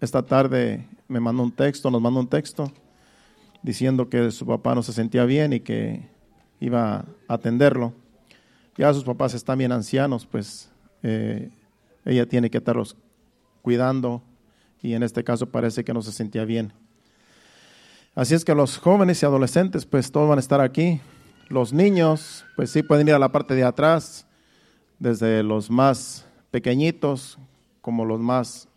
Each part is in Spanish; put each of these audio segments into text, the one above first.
esta tarde me mandó un texto, nos mandó un texto diciendo que su papá no se sentía bien y que iba a atenderlo. Ya sus papás están bien ancianos, pues eh, ella tiene que estarlos cuidando y en este caso parece que no se sentía bien. Así es que los jóvenes y adolescentes, pues todos van a estar aquí. Los niños, pues sí pueden ir a la parte de atrás, desde los más pequeñitos como los más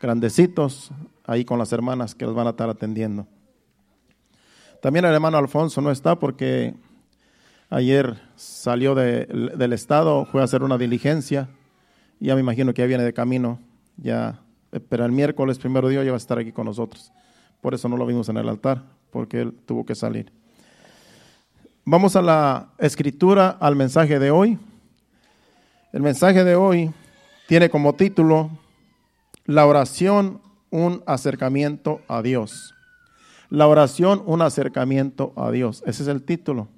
grandecitos, ahí con las hermanas que los van a estar atendiendo. También el hermano Alfonso no está porque ayer salió del estado, fue a hacer una diligencia, ya me imagino que ya viene de camino, ya, pero el miércoles, primero día, ya va a estar aquí con nosotros. Por eso no lo vimos en el altar, porque él tuvo que salir. Vamos a la escritura, al mensaje de hoy. El mensaje de hoy tiene como título La oración, un acercamiento a Dios. La oración, un acercamiento a Dios. Ese es el título.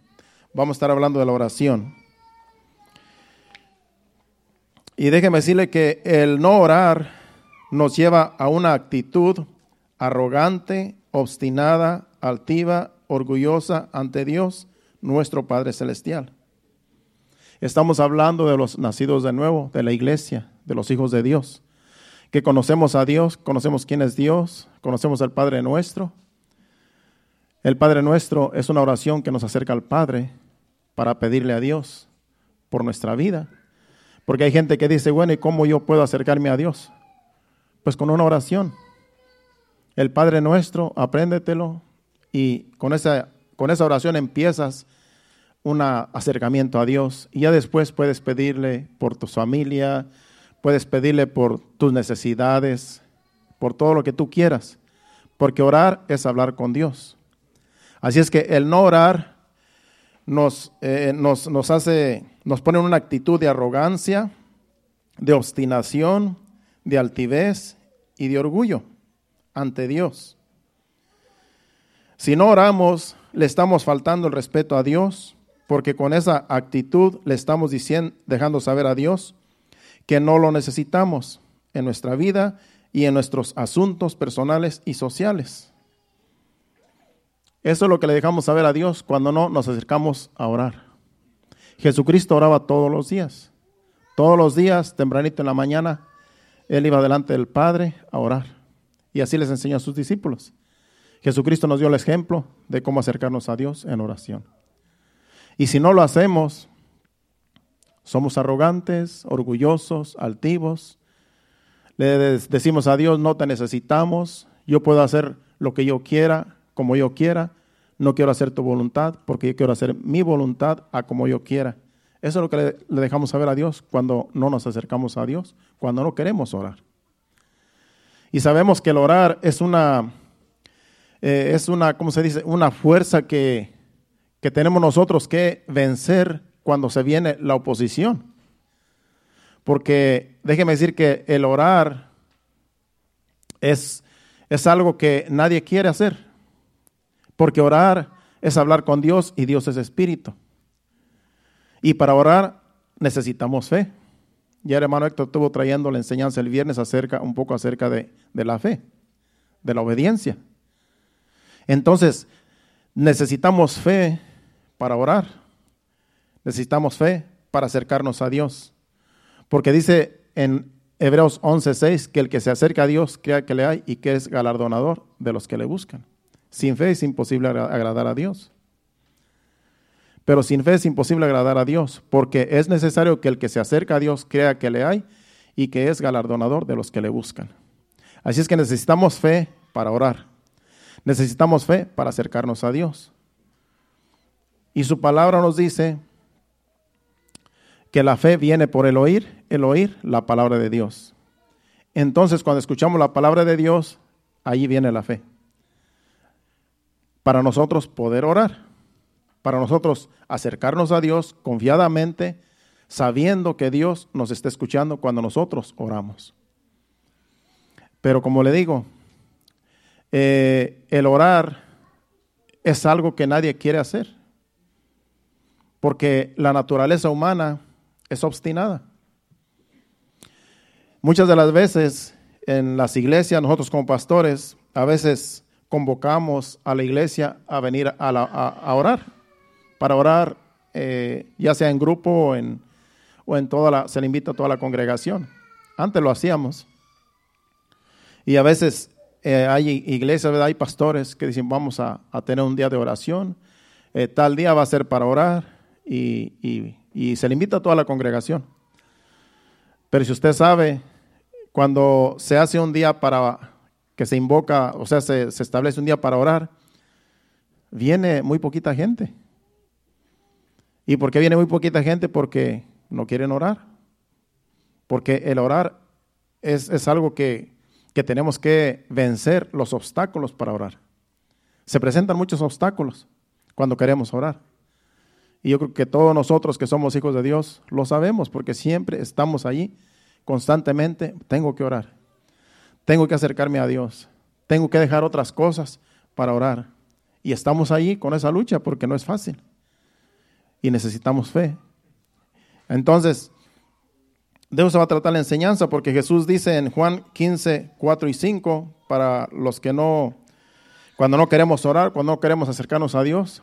Vamos a estar hablando de la oración. Y déjeme decirle que el no orar nos lleva a una actitud arrogante, obstinada, altiva, orgullosa ante Dios, nuestro Padre Celestial. Estamos hablando de los nacidos de nuevo, de la iglesia, de los hijos de Dios, que conocemos a Dios, conocemos quién es Dios, conocemos al Padre nuestro. El Padre nuestro es una oración que nos acerca al Padre para pedirle a Dios por nuestra vida. Porque hay gente que dice, bueno, ¿y cómo yo puedo acercarme a Dios? Pues con una oración. El Padre nuestro, apréndetelo y con esa, con esa oración empiezas un acercamiento a Dios y ya después puedes pedirle por tu familia, puedes pedirle por tus necesidades, por todo lo que tú quieras, porque orar es hablar con Dios. Así es que el no orar nos, eh, nos, nos hace, nos pone en una actitud de arrogancia, de obstinación, de altivez y de orgullo ante Dios. Si no oramos, le estamos faltando el respeto a Dios, porque con esa actitud le estamos diciendo, dejando saber a Dios que no lo necesitamos en nuestra vida y en nuestros asuntos personales y sociales. Eso es lo que le dejamos saber a Dios cuando no nos acercamos a orar. Jesucristo oraba todos los días. Todos los días, tempranito en la mañana, Él iba delante del Padre a orar. Y así les enseñó a sus discípulos. Jesucristo nos dio el ejemplo de cómo acercarnos a Dios en oración. Y si no lo hacemos, somos arrogantes, orgullosos, altivos. Le decimos a Dios, no te necesitamos, yo puedo hacer lo que yo quiera, como yo quiera. No quiero hacer tu voluntad porque yo quiero hacer mi voluntad a como yo quiera. Eso es lo que le, dejamos saber a Dios cuando no nos acercamos a Dios, cuando no queremos orar. Y sabemos que el orar es una, eh, es una, ¿cómo se dice? Una fuerza que, que tenemos nosotros que vencer cuando se viene la oposición. Porque déjeme decir que el orar es, es algo que nadie quiere hacer. Porque orar es hablar con Dios y Dios es espíritu. Y para orar necesitamos fe. Ya el hermano Héctor estuvo trayendo la enseñanza el viernes acerca, un poco acerca de, de la fe, de la obediencia. Entonces, necesitamos fe para orar. Necesitamos fe para acercarnos a Dios. Porque dice en Hebreos 11:6 que el que se acerca a Dios crea que le hay y que es galardonador de los que le buscan. Sin fe es imposible agradar a Dios. Pero sin fe es imposible agradar a Dios, porque es necesario que el que se acerca a Dios crea que le hay y que es galardonador de los que le buscan. Así es que necesitamos fe para orar. Necesitamos fe para acercarnos a Dios. Y su palabra nos dice que la fe viene por el oír, el oír la palabra de Dios. Entonces, cuando escuchamos la palabra de Dios, ahí viene la fe. Para nosotros poder orar, para nosotros acercarnos a Dios confiadamente, sabiendo que Dios nos está escuchando cuando nosotros oramos. Pero como le digo, eh, el orar es algo que nadie quiere hacer porque la naturaleza humana es obstinada. Muchas de las veces en las iglesias, nosotros como pastores, a veces convocamos a la iglesia a venir a, orar, para orar, eh, ya sea en grupo o en, o en toda la, se le invita a toda la congregación. Antes lo hacíamos. Y a veces eh, hay iglesias, hay pastores que dicen vamos a, tener un día de oración, eh, tal día va a ser para orar y, y se le invita a toda la congregación. Pero si usted sabe, cuando se hace un día para que se invoca, o sea, se, establece un día para orar, viene muy poquita gente. ¿Y por qué viene muy poquita gente? Porque no quieren orar. Porque el orar es, es algo que, que tenemos que vencer los obstáculos para orar. Se presentan muchos obstáculos cuando queremos orar. Y yo creo que todos nosotros que somos hijos de Dios lo sabemos porque siempre estamos allí constantemente. Tengo que orar. Tengo que acercarme a Dios. Tengo que dejar otras cosas para orar. Y estamos allí con esa lucha porque no es fácil. Y necesitamos fe. Entonces, de eso va a tratar la enseñanza porque Jesús dice en Juan 15, 4 y 5, para los que no, cuando no queremos orar, cuando no queremos acercarnos a Dios,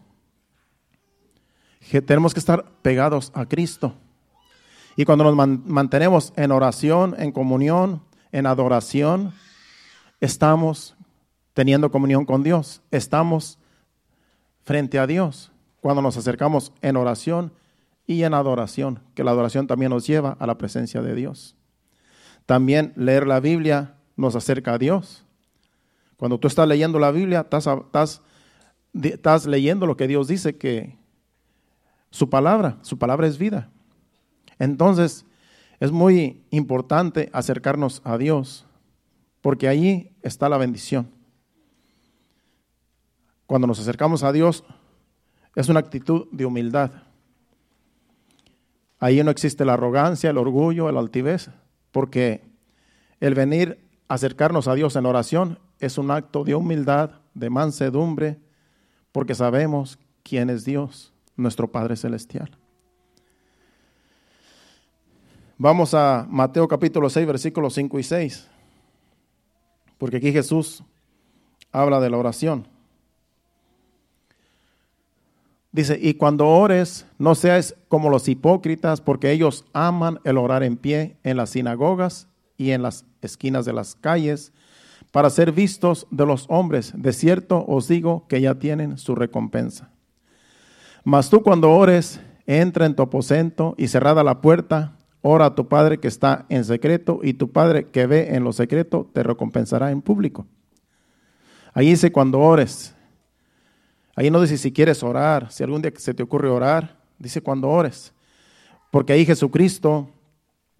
tenemos que estar pegados a Cristo. Y cuando nos mantenemos en oración, en comunión, en adoración, estamos teniendo comunión con Dios, estamos frente a Dios. Cuando nos acercamos en oración y en adoración, que la adoración también nos lleva a la presencia de Dios. También leer la Biblia nos acerca a Dios. Cuando tú estás leyendo la Biblia, estás, estás, estás leyendo lo que Dios dice que, su palabra, su palabra es vida. Entonces, es muy importante acercarnos a Dios, porque allí está la bendición. Cuando nos acercamos a Dios, es una actitud de humildad. Ahí no existe la arrogancia, el orgullo, la altivez, porque el venir a acercarnos a Dios en oración es un acto de humildad, de mansedumbre, porque sabemos quién es Dios nuestro Padre Celestial. Vamos a Mateo capítulo 6, versículos 5 y 6, porque aquí Jesús habla de la oración. Dice, y cuando ores, no seas como los hipócritas, porque ellos aman el orar en pie en las sinagogas y en las esquinas de las calles, para ser vistos de los hombres. De cierto os digo que ya tienen su recompensa. Mas tú cuando ores, entra en tu aposento y cerrada la puerta, ora a tu Padre que está en secreto y tu Padre que ve en lo secreto te recompensará en público. Ahí dice cuando ores. Ahí no dice si quieres orar, si algún día se te ocurre orar, dice cuando ores. Porque ahí Jesucristo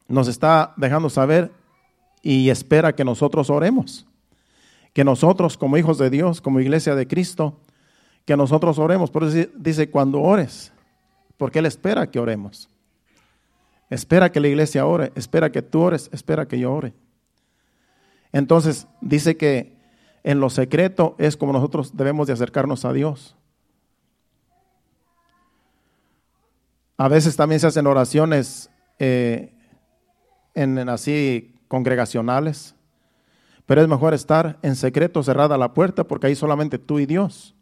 nos está dejando saber y espera que nosotros oremos. Que nosotros como hijos de Dios, como iglesia de Cristo, que nosotros oremos. Por eso dice cuando ores, porque Él espera que oremos. Espera que la iglesia ore, espera que tú ores, espera que yo ore. Entonces dice que en lo secreto es como nosotros debemos de acercarnos a Dios. A veces también se hacen oraciones eh, en, en así congregacionales, pero es mejor estar en secreto, cerrada la puerta, porque ahí solamente tú y Dios.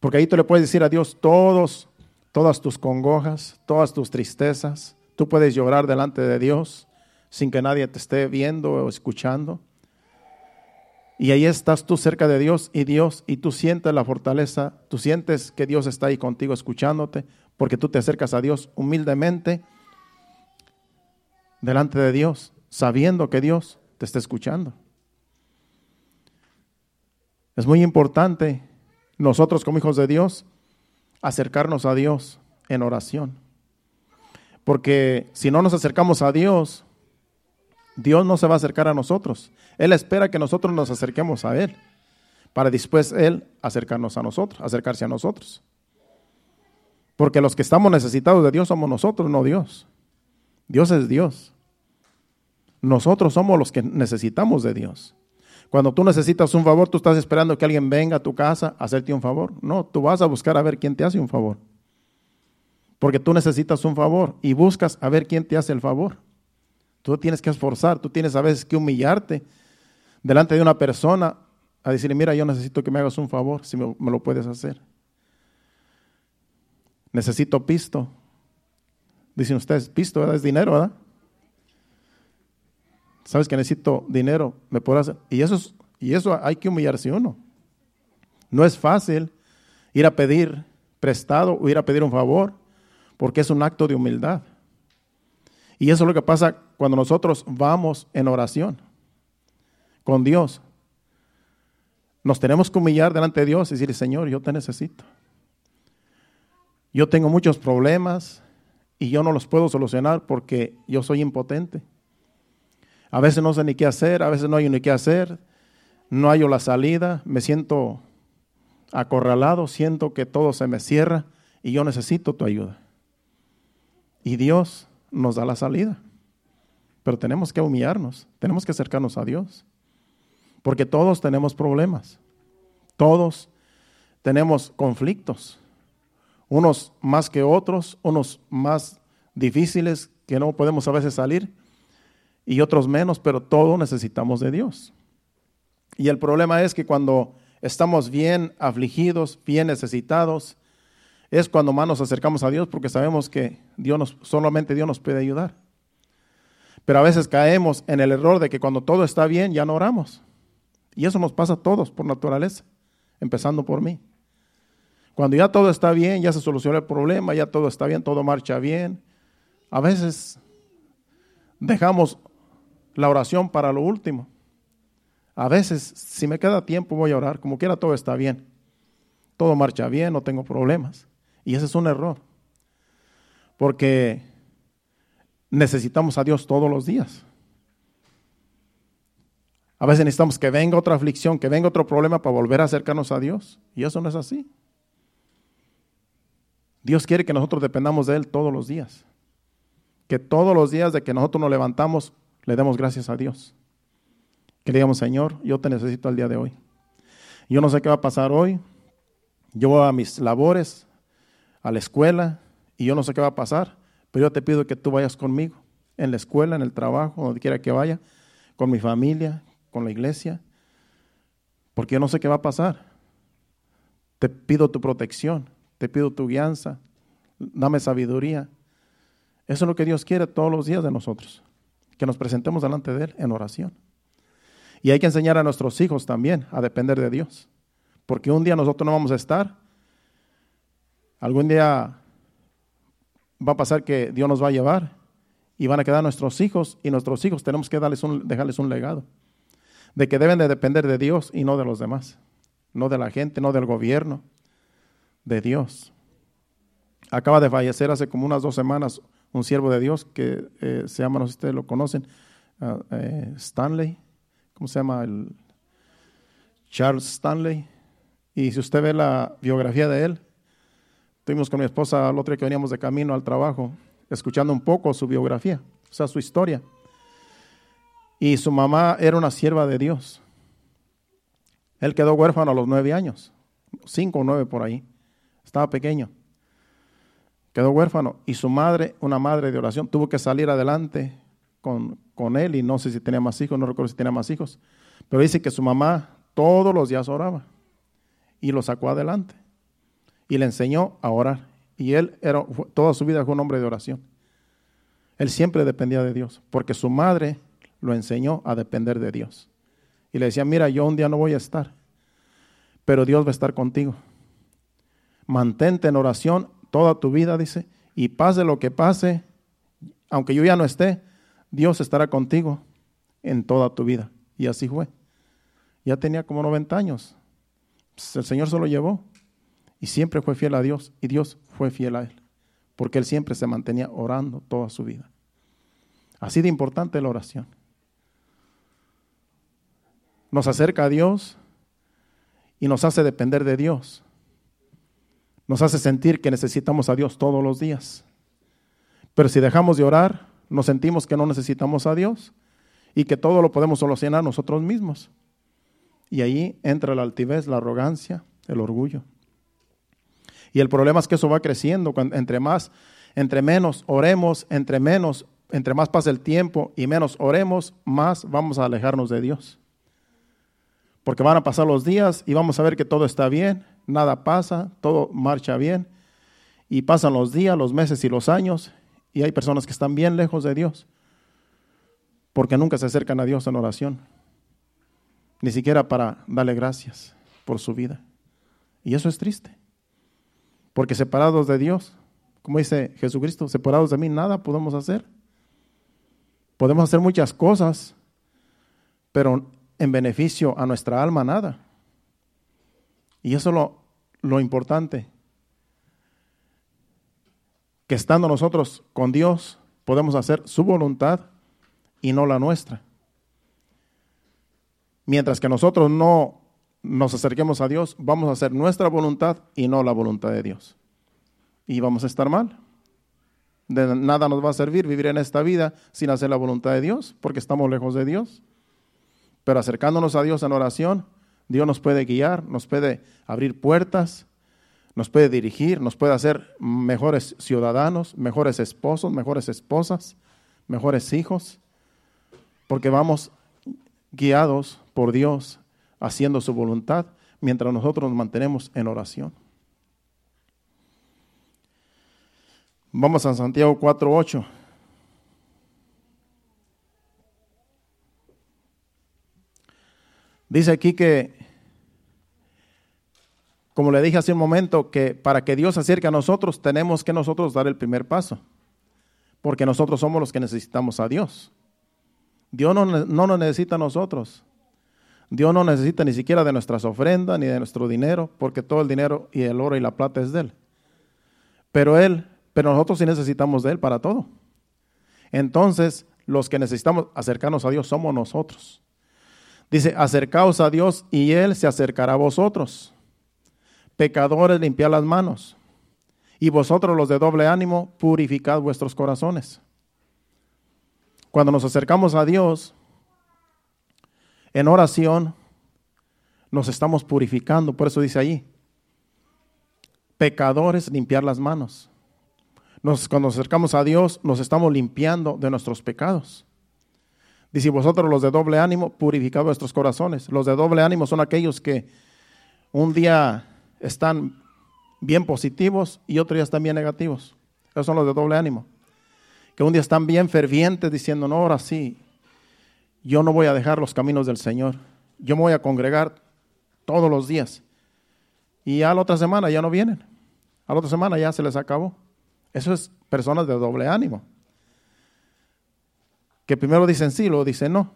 Porque ahí tú le puedes decir a Dios todos, todas tus congojas, todas tus tristezas. Tú puedes llorar delante de Dios sin que nadie te esté viendo o escuchando. Y ahí estás tú cerca de Dios y Dios, y tú sientes la fortaleza, tú sientes que Dios está ahí contigo escuchándote, porque tú te acercas a Dios humildemente delante de Dios, sabiendo que Dios te está escuchando. Es muy importante nosotros como hijos de Dios, acercarnos a Dios en oración. Porque si no nos acercamos a Dios, Dios no se va a acercar a nosotros. Él espera que nosotros nos acerquemos a Él, para después Él acercarnos a nosotros, acercarse a nosotros. Porque los que estamos necesitados de Dios somos nosotros, no Dios. Dios es Dios. Nosotros somos los que necesitamos de Dios. Cuando tú necesitas un favor, tú estás esperando que alguien venga a tu casa a hacerte un favor. No, tú vas a buscar a ver quién te hace un favor. Porque tú necesitas un favor y buscas a ver quién te hace el favor. Tú tienes que esforzar, tú tienes a veces que humillarte delante de una persona a decirle, mira, yo necesito que me hagas un favor, si me, lo puedes hacer. Necesito pisto. Dicen ustedes, pisto es dinero, ¿verdad? Sabes que necesito dinero, me puedo Y eso, y eso hay que humillarse uno. No es fácil ir a pedir prestado o ir a pedir un favor, porque es un acto de humildad. Y eso es lo que pasa cuando nosotros vamos en oración con Dios. Nos tenemos que humillar delante de Dios y decirle, Señor, yo te necesito. Yo tengo muchos problemas y yo no los puedo solucionar porque yo soy impotente. A veces no sé ni qué hacer, a veces no hay ni qué hacer, no hallo la salida, me siento acorralado, siento que todo se me cierra y yo necesito tu ayuda. Y Dios nos da la salida. Pero tenemos que humillarnos, tenemos que acercarnos a Dios. Porque todos tenemos problemas, todos tenemos conflictos, unos más que otros, unos más difíciles que no podemos a veces salir y otros menos, pero todos necesitamos de Dios. Y el problema es que cuando estamos bien afligidos, bien necesitados, es cuando más nos acercamos a Dios porque sabemos que Dios solamente Dios nos puede ayudar. Pero a veces caemos en el error de que cuando todo está bien ya no oramos. Y eso nos pasa a todos por naturaleza, empezando por mí. Cuando ya todo está bien, ya se solucionó el problema, ya todo está bien, todo marcha bien, a veces dejamos la oración para lo último. A veces, si me queda tiempo, voy a orar. Como quiera, todo está bien. Todo marcha bien, no tengo problemas. Y ese es un error. Porque necesitamos a Dios todos los días. A veces necesitamos que venga otra aflicción, que venga otro problema para volver a acercarnos a Dios. Y eso no es así. Dios quiere que nosotros dependamos de Él todos los días. Que todos los días de que nosotros nos levantamos, le demos gracias a Dios. Que le digamos, Señor, yo te necesito al día de hoy. Yo no sé qué va a pasar hoy. Yo voy a mis labores, a la escuela, y yo no sé qué va a pasar, pero yo te pido que tú vayas conmigo, en la escuela, en el trabajo, donde quiera que vaya, con mi familia, con la iglesia, porque yo no sé qué va a pasar. Te pido tu protección, te pido tu guianza, dame sabiduría. Eso es lo que Dios quiere todos los días de nosotros que nos presentemos delante de Él en oración. Y hay que enseñar a nuestros hijos también a depender de Dios. Porque un día nosotros no vamos a estar. Algún día va a pasar que Dios nos va a llevar y van a quedar nuestros hijos y nuestros hijos tenemos que darles un, dejarles un legado de que deben de depender de Dios y no de los demás, no de la gente, no del gobierno, de Dios. Acaba de fallecer hace como unas dos semanas un siervo de Dios que eh, se llama, no sé si ustedes lo conocen, ah, eh, Stanley, ¿cómo se llama? El Charles Stanley. Y si usted ve la biografía de él, estuvimos con mi esposa el otro día que veníamos de camino al trabajo, escuchando un poco su biografía, o sea, su historia. Y su mamá era una sierva de Dios. Él quedó huérfano a los nueve años, cinco o nueve por ahí. Estaba pequeño quedó huérfano y su madre, una madre de oración, tuvo que salir adelante con, con, él y no sé si tenía más hijos, no recuerdo si tenía más hijos, pero dice que su mamá todos los días oraba y lo sacó adelante y le enseñó a orar y él era, toda su vida fue un hombre de oración. Él siempre dependía de Dios porque su madre lo enseñó a depender de Dios. Y le decía, mira, yo un día no voy a estar, pero Dios va a estar contigo. Mantente en oración toda tu vida, dice, y pase lo que pase, aunque yo ya no esté, Dios estará contigo en toda tu vida. Y así fue. Ya tenía como 90 años. Pues, el Señor se lo llevó y siempre fue fiel a Dios y Dios fue fiel a él, porque él siempre se mantenía orando toda su vida. Así de importante la oración. nos acerca a Dios y nos hace depender de Dios. Nos hace sentir que necesitamos a Dios todos los días. Pero si dejamos de orar, nos sentimos que no necesitamos a Dios y que todo lo podemos solucionar nosotros mismos. Y ahí entra la altivez, la arrogancia, el orgullo. Y el problema es que eso va creciendo. Entre más, entre menos oremos, entre menos, entre más pasa el tiempo y menos oremos, más vamos a alejarnos de Dios. Porque van a pasar los días y vamos a ver que todo está bien, nada pasa, todo marcha bien. Y pasan los días, los meses y los años y hay personas que están bien lejos de Dios porque nunca se acercan a Dios en oración, ni siquiera para darle gracias por su vida. Y eso es triste, porque separados de Dios, como dice Jesucristo, separados de mí nada podemos hacer. Podemos hacer muchas cosas, pero en beneficio a nuestra alma nada. Y eso es lo, lo importante, que estando nosotros con Dios podemos hacer su voluntad y no la nuestra. Mientras que nosotros no nos acerquemos a Dios, vamos a hacer nuestra voluntad y no la voluntad de Dios. Y vamos a estar mal. De nada nos va a servir vivir en esta vida sin hacer la voluntad de Dios, porque estamos lejos de Dios. Pero acercándonos a Dios en oración, Dios nos puede guiar, nos puede abrir puertas, nos puede dirigir, nos puede hacer mejores ciudadanos, mejores esposos, mejores esposas, mejores hijos, porque vamos guiados por Dios haciendo su voluntad mientras nosotros nos mantenemos en oración. Vamos a Santiago 4.8. Dice aquí que, como le dije hace un momento, que para que Dios se acerque a nosotros tenemos que nosotros dar el primer paso, porque nosotros somos los que necesitamos a Dios. Dios no, no nos necesita a nosotros. Dios no necesita ni siquiera de nuestras ofrendas ni de nuestro dinero, porque todo el dinero y el oro y la plata es de Él. Pero Él, pero nosotros sí necesitamos de Él para todo. Entonces, los que necesitamos acercarnos a Dios somos nosotros. Dice, acercaos a Dios y Él se acercará a vosotros. Pecadores, limpiad las manos. Y vosotros los de doble ánimo, purificad vuestros corazones. Cuando nos acercamos a Dios en oración, nos estamos purificando. Por eso dice ahí, pecadores, limpiar las manos. cuando nos acercamos a Dios, nos estamos limpiando de nuestros pecados. Dice, vosotros los de doble ánimo, purificad vuestros corazones. Los de doble ánimo son aquellos que un día están bien positivos y otro día están bien negativos. Esos son los de doble ánimo que un día están bien fervientes diciendo, no, ahora sí, yo no voy a dejar los caminos del Señor, yo me voy a congregar todos los días. Y a la otra semana ya no vienen, a la otra semana ya se les acabó. Eso es personas de doble ánimo, que primero dicen sí, luego dicen no.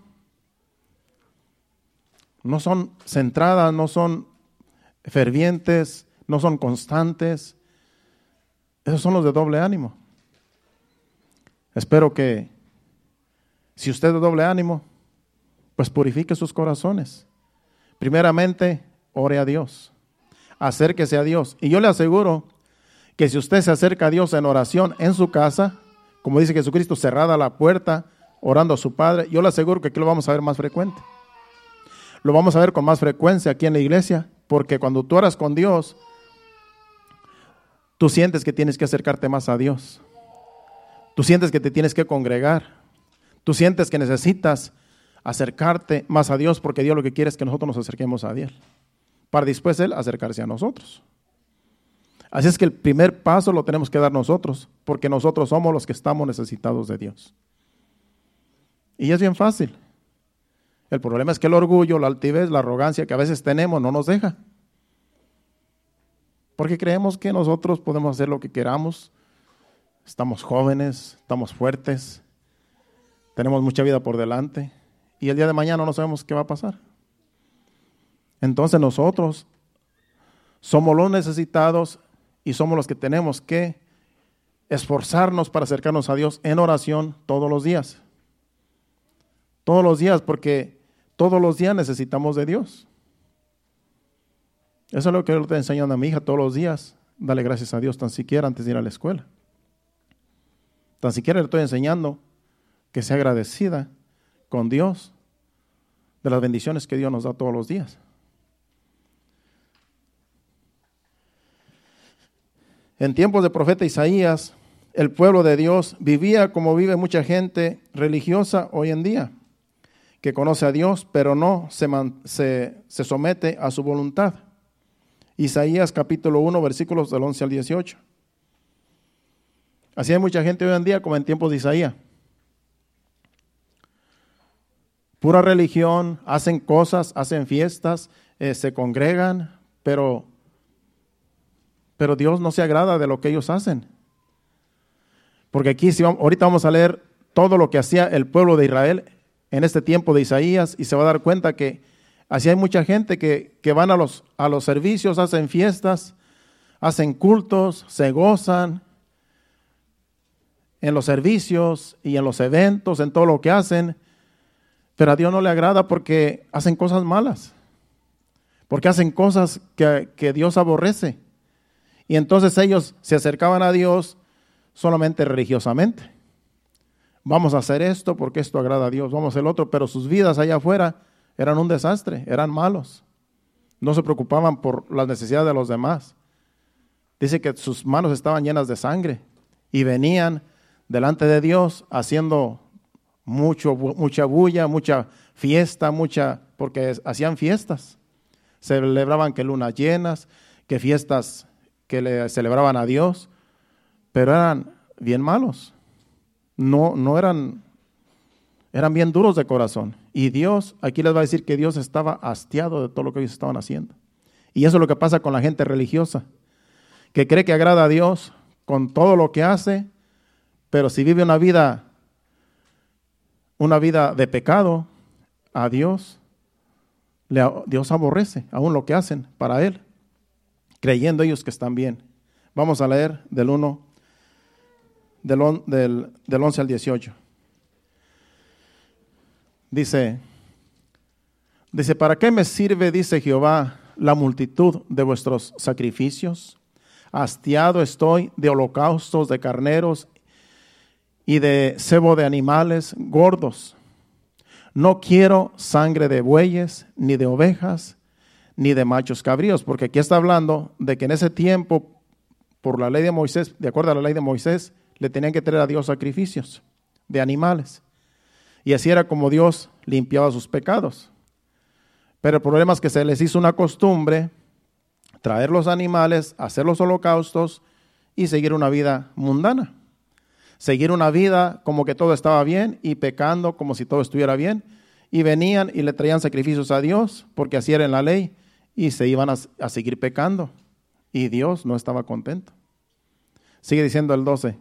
No son centradas, no son fervientes, no son constantes. Esos son los de doble ánimo. Espero que si usted de doble ánimo, pues purifique sus corazones. Primeramente, ore a Dios. Acérquese a Dios. Y yo le aseguro que si usted se acerca a Dios en oración en su casa, como dice Jesucristo, cerrada la puerta, orando a su Padre, yo le aseguro que aquí lo vamos a ver más frecuente. Lo vamos a ver con más frecuencia aquí en la iglesia, porque cuando tú oras con Dios, tú sientes que tienes que acercarte más a Dios. Tú sientes que te tienes que congregar. Tú sientes que necesitas acercarte más a Dios porque Dios lo que quiere es que nosotros nos acerquemos a Dios. Para después Él acercarse a nosotros. Así es que el primer paso lo tenemos que dar nosotros, porque nosotros somos los que estamos necesitados de Dios. Y es bien fácil. El problema es que el orgullo, la altivez, la arrogancia que a veces tenemos no nos deja. Porque creemos que nosotros podemos hacer lo que queramos, estamos jóvenes, estamos fuertes, tenemos mucha vida por delante y el día de mañana no sabemos qué va a pasar. Entonces nosotros somos los necesitados y somos los que tenemos que esforzarnos para acercarnos a Dios en oración todos los días. Todos los días, porque todos los días necesitamos de Dios. Eso es lo que estoy enseñando a mi hija todos los días. Dale gracias a Dios tan siquiera antes de ir a la escuela. Tan siquiera le estoy enseñando que sea agradecida con Dios de las bendiciones que Dios nos da todos los días. En tiempos de profeta Isaías, el pueblo de Dios vivía como vive mucha gente religiosa hoy en día, que conoce a Dios, pero no se, se, somete a su voluntad. Isaías capítulo 1, versículos del 11 al 18. Así hay mucha gente hoy en día como en tiempos de Isaías. Pura religión, hacen cosas, hacen fiestas, eh, se congregan, pero pero Dios no se agrada de lo que ellos hacen. Porque aquí, ahorita vamos a leer todo lo que hacía el pueblo de Israel en este tiempo de Isaías y se va a dar cuenta que así hay mucha gente que, que van a los, a los servicios, hacen fiestas, hacen cultos, se gozan en los servicios y en los eventos, en todo lo que hacen, pero a Dios no le agrada porque hacen cosas malas, porque hacen cosas que, que Dios aborrece. Y entonces ellos se acercaban a Dios solamente religiosamente. Vamos a hacer esto porque esto agrada a Dios, vamos a otro, pero sus vidas allá afuera eran un desastre, eran malos. No se preocupaban por las necesidades de los demás. Dice que sus manos estaban llenas de sangre y venían delante de Dios haciendo mucho, mucha bulla, mucha fiesta, mucha, porque hacían fiestas. Celebraban que lunas llenas, que fiestas que le celebraban a Dios, pero eran bien malos. No, no eran, eran bien duros de corazón. Y Dios, aquí les va a decir que Dios estaba hastiado de todo lo que ellos estaban haciendo. Y eso es lo que pasa con la gente religiosa, que cree que agrada a Dios con todo lo que hace, pero si vive una vida, una vida de pecado, a Dios, Dios aborrece aún lo que hacen para Él creyendo ellos que están bien. Vamos a leer del 1, del, del, del 11 al 18. Dice, dice, ¿para qué me sirve, dice Jehová, la multitud de vuestros sacrificios? Hastiado estoy de holocaustos de carneros y de cebo de animales gordos. No quiero sangre de bueyes ni de ovejas ni de machos cabríos, porque aquí está hablando de que en ese tiempo, por la ley de Moisés, de acuerdo a la ley de Moisés, le tenían que traer a Dios sacrificios de animales. Y así era como Dios limpiaba sus pecados. Pero el problema es que se les hizo una costumbre traer los animales, hacer los holocaustos y seguir una vida mundana. Seguir una vida como que todo estaba bien y pecando como si todo estuviera bien. Y venían y le traían sacrificios a Dios, porque así era en la ley y se iban a, seguir pecando. Y Dios no estaba contento. Sigue diciendo el 12.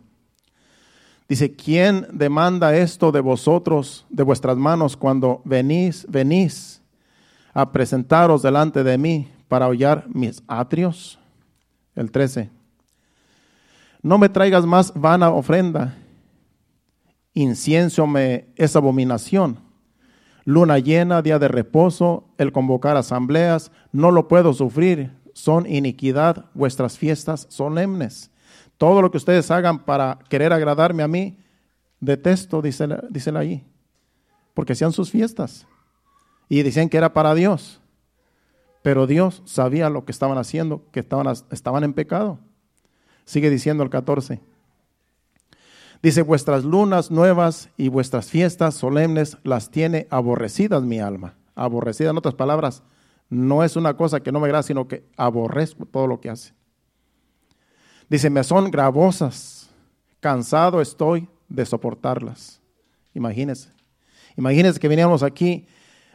Dice, ¿quién demanda esto de vosotros, de vuestras manos, cuando venís, venís a presentaros delante de mí para hollar mis atrios? El 13. No me traigas más vana ofrenda. Incienso me es abominación luna llena, día de reposo, el convocar asambleas, no lo puedo sufrir, son iniquidad vuestras fiestas solemnes. Todo lo que ustedes hagan para querer agradarme a mí, detesto, dice, dice ahí, porque sean sus fiestas. Y dicen que era para Dios, pero Dios sabía lo que estaban haciendo, que estaban, estaban en pecado. Sigue diciendo el 14. Dice, vuestras lunas nuevas y vuestras fiestas solemnes las tiene aborrecidas mi alma. Aborrecida, en otras palabras, no es una cosa que no me agrada, sino que aborrezco todo lo que hace. Dice, me son gravosas, cansado estoy de soportarlas. Imagínense. Imagínense que veníamos aquí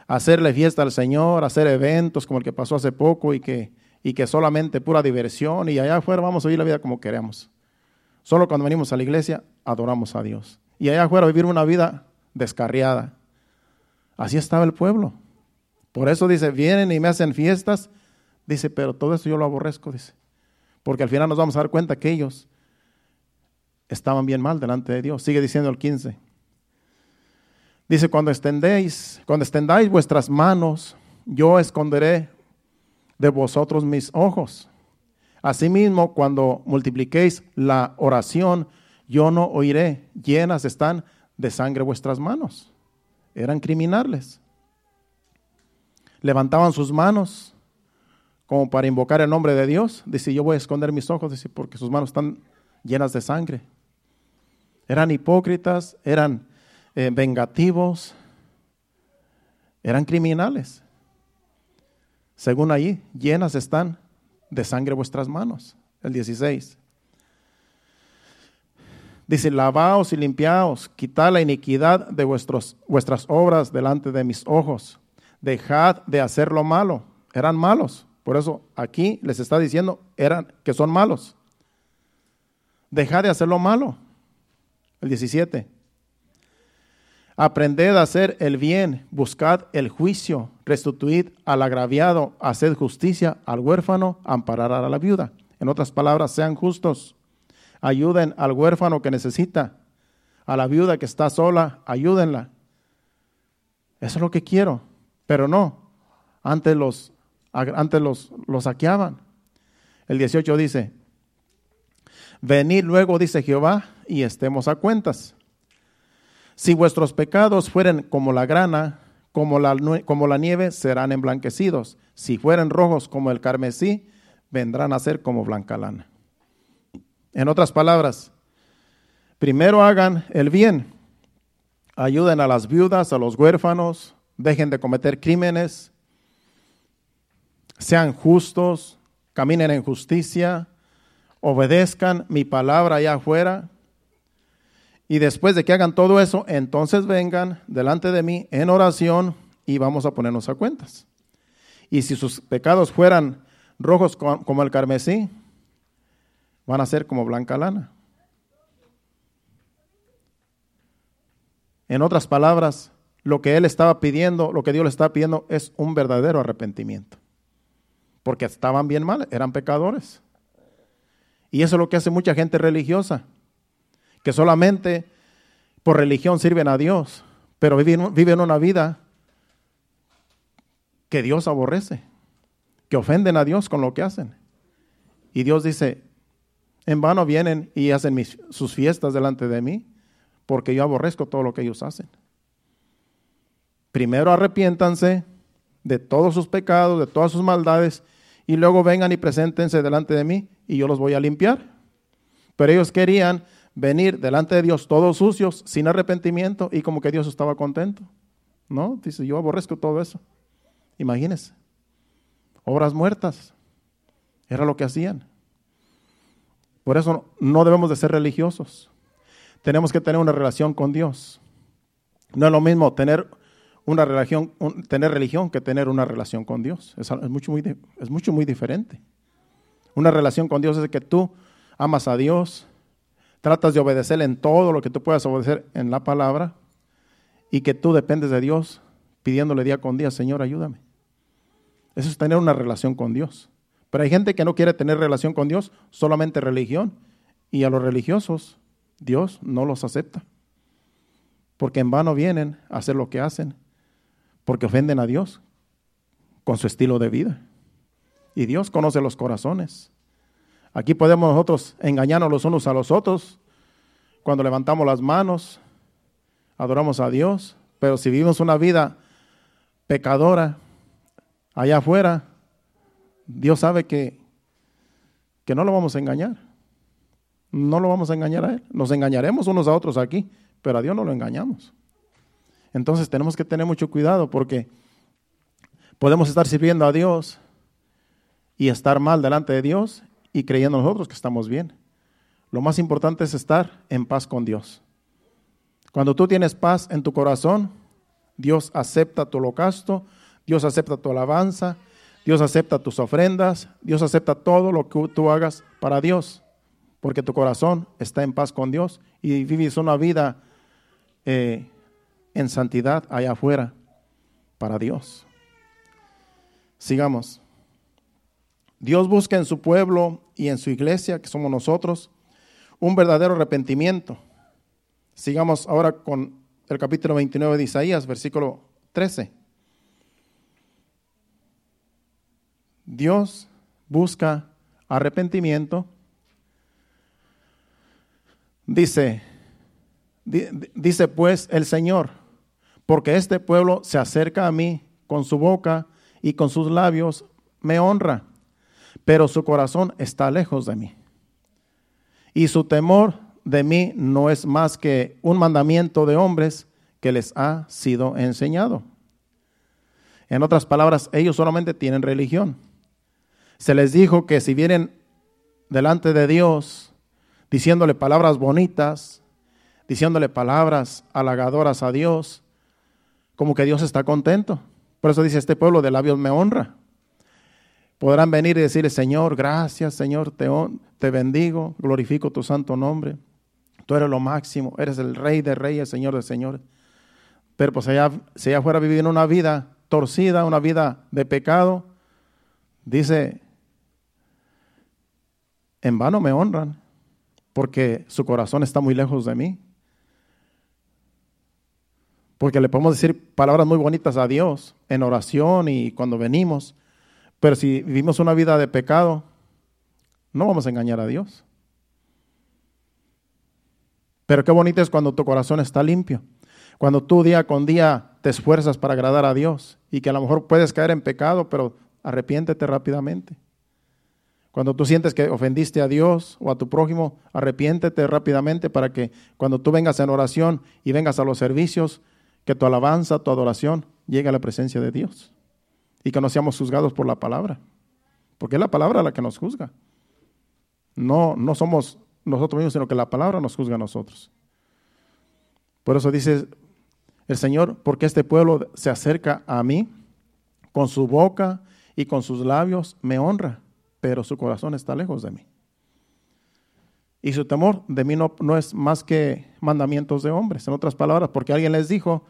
a hacerle fiesta al Señor, a hacer eventos como el que pasó hace poco y que, y que solamente pura diversión y allá afuera vamos a vivir la vida como queremos. Solo cuando venimos a la iglesia adoramos a Dios. Y allá afuera vivir una vida descarriada. Así estaba el pueblo. Por eso dice, vienen y me hacen fiestas. Dice, pero todo eso yo lo aborrezco, dice. Porque al final nos vamos a dar cuenta que ellos estaban bien mal delante de Dios. Sigue diciendo el 15. Dice, cuando extendéis, cuando extendáis vuestras manos, yo esconderé de vosotros mis ojos. Asimismo, cuando multipliquéis la oración, yo no oiré. Llenas están de sangre vuestras manos. Eran criminales. Levantaban sus manos como para invocar el nombre de Dios. Dice, yo voy a esconder mis ojos, dice, porque sus manos están llenas de sangre. Eran hipócritas, eran eh, vengativos, eran criminales. Según ahí, llenas están de sangre vuestras manos. El 16. Dice, lavaos y limpiaos, quitad la iniquidad de vuestros, vuestras obras delante de mis ojos. Dejad de hacer lo malo. Eran malos. Por eso aquí les está diciendo eran, que son malos. Dejad de hacer lo malo. El 17. Aprended a hacer el bien, buscad el juicio, restituid al agraviado, haced justicia al huérfano, amparar a la viuda. En otras palabras, sean justos. Ayuden al huérfano que necesita, a la viuda que está sola, ayúdenla. Eso es lo que quiero. Pero no, antes los antes los, los saqueaban. El 18 dice, venid luego, dice Jehová, y estemos a cuentas. Si vuestros pecados fueren como la grana, como la, como la nieve, serán emblanquecidos. Si fueren rojos como el carmesí, vendrán a ser como blanca lana. En otras palabras, primero hagan el bien, ayuden a las viudas, a los huérfanos, dejen de cometer crímenes, sean justos, caminen en justicia, obedezcan mi palabra allá afuera. Y después de que hagan todo eso, entonces vengan delante de mí en oración y vamos a ponernos a cuentas. Y si sus pecados fueran rojos como el carmesí, van a ser como blanca lana. En otras palabras, lo que él estaba pidiendo, lo que Dios le estaba pidiendo es un verdadero arrepentimiento porque estaban bien mal, eran pecadores. Y eso es lo que hace mucha gente religiosa, que solamente por religión sirven a Dios, pero viven, una vida que Dios aborrece, que ofenden a Dios con lo que hacen. Y Dios dice, en vano vienen y hacen sus fiestas delante de mí, porque yo aborrezco todo lo que ellos hacen. Primero arrepiéntanse de todos sus pecados, de todas sus maldades, y luego vengan y preséntense delante de mí y yo los voy a limpiar. Pero ellos querían venir delante de Dios todos sucios, sin arrepentimiento y como que Dios estaba contento. No, dice, yo aborrezco todo eso. Imagínense. Obras muertas. Era lo que hacían. Por eso no debemos de ser religiosos. Tenemos que tener una relación con Dios. No es lo mismo tener una religión, tener religión que tener una relación con Dios. Es, mucho, muy, es mucho, muy diferente. Una relación con Dios es que tú amas a Dios, tratas de obedecerle en todo lo que tú puedas obedecer en la palabra y que tú dependes de Dios pidiéndole día con día, Señor, ayúdame. Eso es tener una relación con Dios. Pero hay gente que no quiere tener relación con Dios, solamente religión. Y a los religiosos Dios no los acepta. Porque en vano vienen a hacer lo que hacen porque ofenden a Dios con su estilo de vida. Y Dios conoce los corazones. Aquí podemos nosotros engañarnos los unos a los otros cuando levantamos las manos, adoramos a Dios, pero si vivimos una vida pecadora allá afuera, Dios sabe que, que no lo vamos a engañar. No lo vamos a engañar a Él. Nos engañaremos unos a otros aquí, pero a Dios no lo engañamos. Entonces tenemos que tener mucho cuidado porque podemos estar sirviendo a Dios y estar mal delante de Dios y creyendo nosotros que estamos bien. Lo más importante es estar en paz con Dios. Cuando tú tienes paz en tu corazón, Dios acepta tu holocausto, Dios acepta tu alabanza, Dios acepta tus ofrendas, Dios acepta todo lo que tú hagas para Dios, porque tu corazón está en paz con Dios y vives una vida eh, en santidad allá afuera para Dios. Sigamos. Dios busca en su pueblo y en su iglesia, que somos nosotros, un verdadero arrepentimiento. Sigamos ahora con el capítulo 29 de Isaías, versículo 13. Dios busca arrepentimiento. Dice, dice pues el Señor, porque este pueblo se acerca a mí con su boca y con sus labios me honra, pero su corazón está lejos de mí. Y su temor de mí no es más que un mandamiento de hombres que les ha sido enseñado. En otras palabras, ellos solamente tienen religión. Se les dijo que si vienen delante de Dios diciéndole palabras bonitas, diciéndole palabras halagadoras a Dios, como que Dios está contento. Por eso dice, este pueblo de labios me honra. Podrán venir y decirle, Señor, gracias, Señor, te, te bendigo, glorifico tu santo nombre. Tú eres lo máximo, eres el rey de reyes, Señor de señores. Pero pues allá, si allá fuera viviendo una vida torcida, una vida de pecado, dice, en vano me honran, porque su corazón está muy lejos de mí. Porque le podemos decir palabras muy bonitas a Dios en oración y cuando venimos, pero si vivimos una vida de pecado, no vamos a engañar a Dios. Pero qué bonito es cuando tu corazón está limpio. Cuando tú día con día te esfuerzas para agradar a Dios y que a lo mejor puedes caer en pecado, pero arrepiéntete rápidamente. Cuando tú sientes que ofendiste a Dios o a tu prójimo, arrepiéntete rápidamente para que cuando tú vengas en oración y vengas a los servicios, que tu alabanza, tu adoración llegue a la presencia de Dios y que no seamos juzgados por la palabra, porque es la palabra la que nos juzga. No, no somos nosotros mismos, sino que la palabra nos juzga a nosotros. Por eso dice el Señor, porque este pueblo se acerca a mí, con su boca y con sus labios me honra, pero su corazón está lejos de mí. Y su temor de mí no, no es más que mandamientos de hombres, en otras palabras, porque alguien les dijo,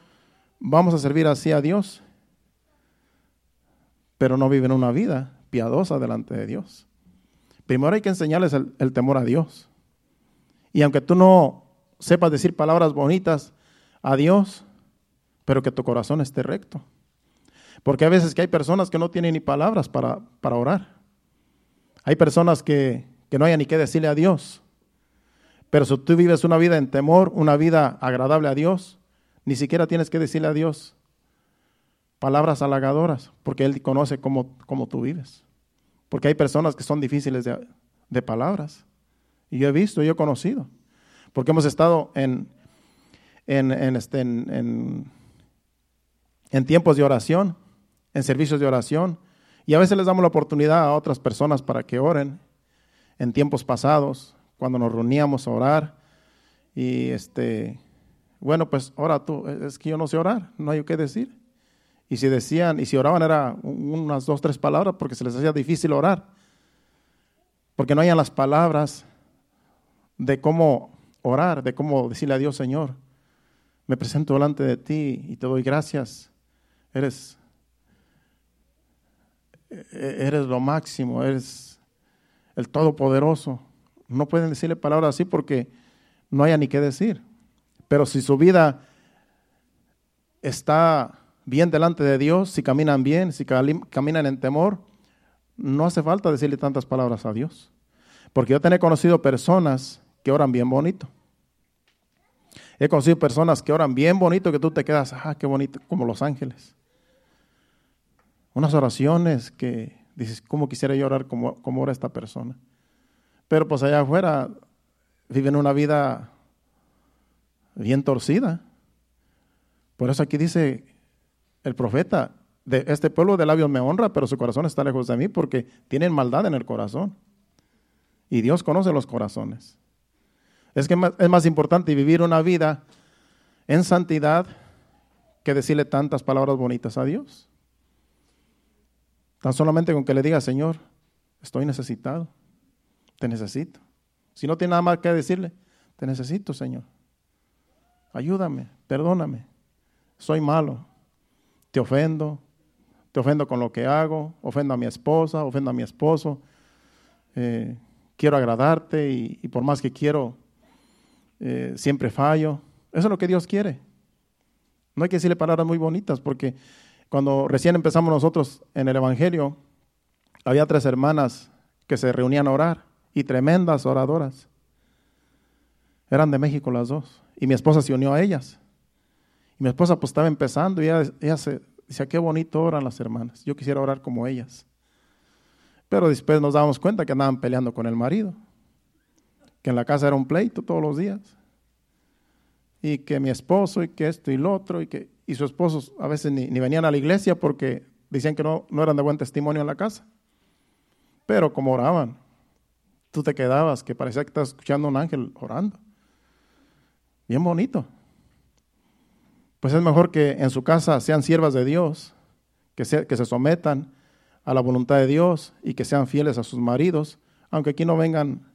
vamos a servir así a Dios, pero no viven una vida piadosa delante de Dios. Primero hay que enseñarles el temor a Dios. Y aunque tú no sepas decir palabras bonitas a Dios, pero que tu corazón esté recto. Porque hay veces que hay personas que no tienen ni palabras para, para orar. Hay personas que, que no hay ni qué decirle a Dios. Pero si tú vives una vida en temor, una vida agradable a Dios, ni siquiera tienes que decirle a Dios palabras halagadoras, porque Él conoce cómo, cómo tú vives. Porque hay personas que son difíciles de, de palabras. Y yo he visto, yo he conocido, porque hemos estado en, en, este, en, en tiempos de oración, en servicios de oración, y a veces les damos la oportunidad a otras personas para que oren en tiempos pasados, cuando nos reuníamos a orar. Y este, bueno, pues ora tú, es que yo no sé orar, no hay qué decir. Y si decían, y si oraban era unas dos, tres palabras porque se les hacía difícil orar. Porque no hayan las palabras de cómo orar, de cómo decirle a Dios, Señor, me presento delante de ti y te doy gracias. Eres, eres lo máximo, eres el Todopoderoso. No pueden decirle palabras así porque no haya ni qué decir. Pero si su vida está bien delante de Dios, si caminan bien, si caminan en temor, no hace falta decirle tantas palabras a Dios. Porque yo he conocido personas que oran bien bonito. He conocido personas que oran bien bonito que tú te quedas, ah, qué bonito, como los ángeles. Unas oraciones que dices, ¿cómo quisiera yo orar como, como ora esta persona? Pero pues allá afuera viven una vida bien torcida. Por eso aquí dice el profeta, de este pueblo de labios me honra, pero su corazón está lejos de mí porque tienen maldad en el corazón. Y Dios conoce los corazones. Es que es más importante vivir una vida en santidad que decirle tantas palabras bonitas a Dios. Tan solamente con que le diga, Señor, estoy necesitado, te necesito. Si no tiene nada más que decirle, te necesito, Señor. Ayúdame, perdóname. Soy malo, te ofendo, te ofendo con lo que hago, ofendo a mi esposa, ofendo a mi esposo. Eh, quiero agradarte y por más que quiero eh, siempre fallo. Eso es lo que Dios quiere. No hay que decirle palabras muy bonitas porque cuando recién empezamos nosotros en el Evangelio, había tres hermanas que se reunían a orar y tremendas oradoras. Eran de México las dos. Y mi esposa se unió a ellas. Y mi esposa pues estaba empezando y ella, se decía, qué bonito oran las hermanas. Yo quisiera orar como ellas. Pero después nos dábamos cuenta que andaban peleando con el marido. Que en la casa era un pleito todos los días. Y que mi esposo y que esto y lo otro. Y que y su esposo a veces ni, venían a la iglesia porque decían que no, no eran de buen testimonio en la casa. Pero como oraban, tú te quedabas que parecía que estabas escuchando a un ángel orando. Bien bonito. Pues es mejor que en su casa sean siervas de Dios, que se, que se sometan a la voluntad de Dios y que sean fieles a sus maridos, aunque aquí no vengan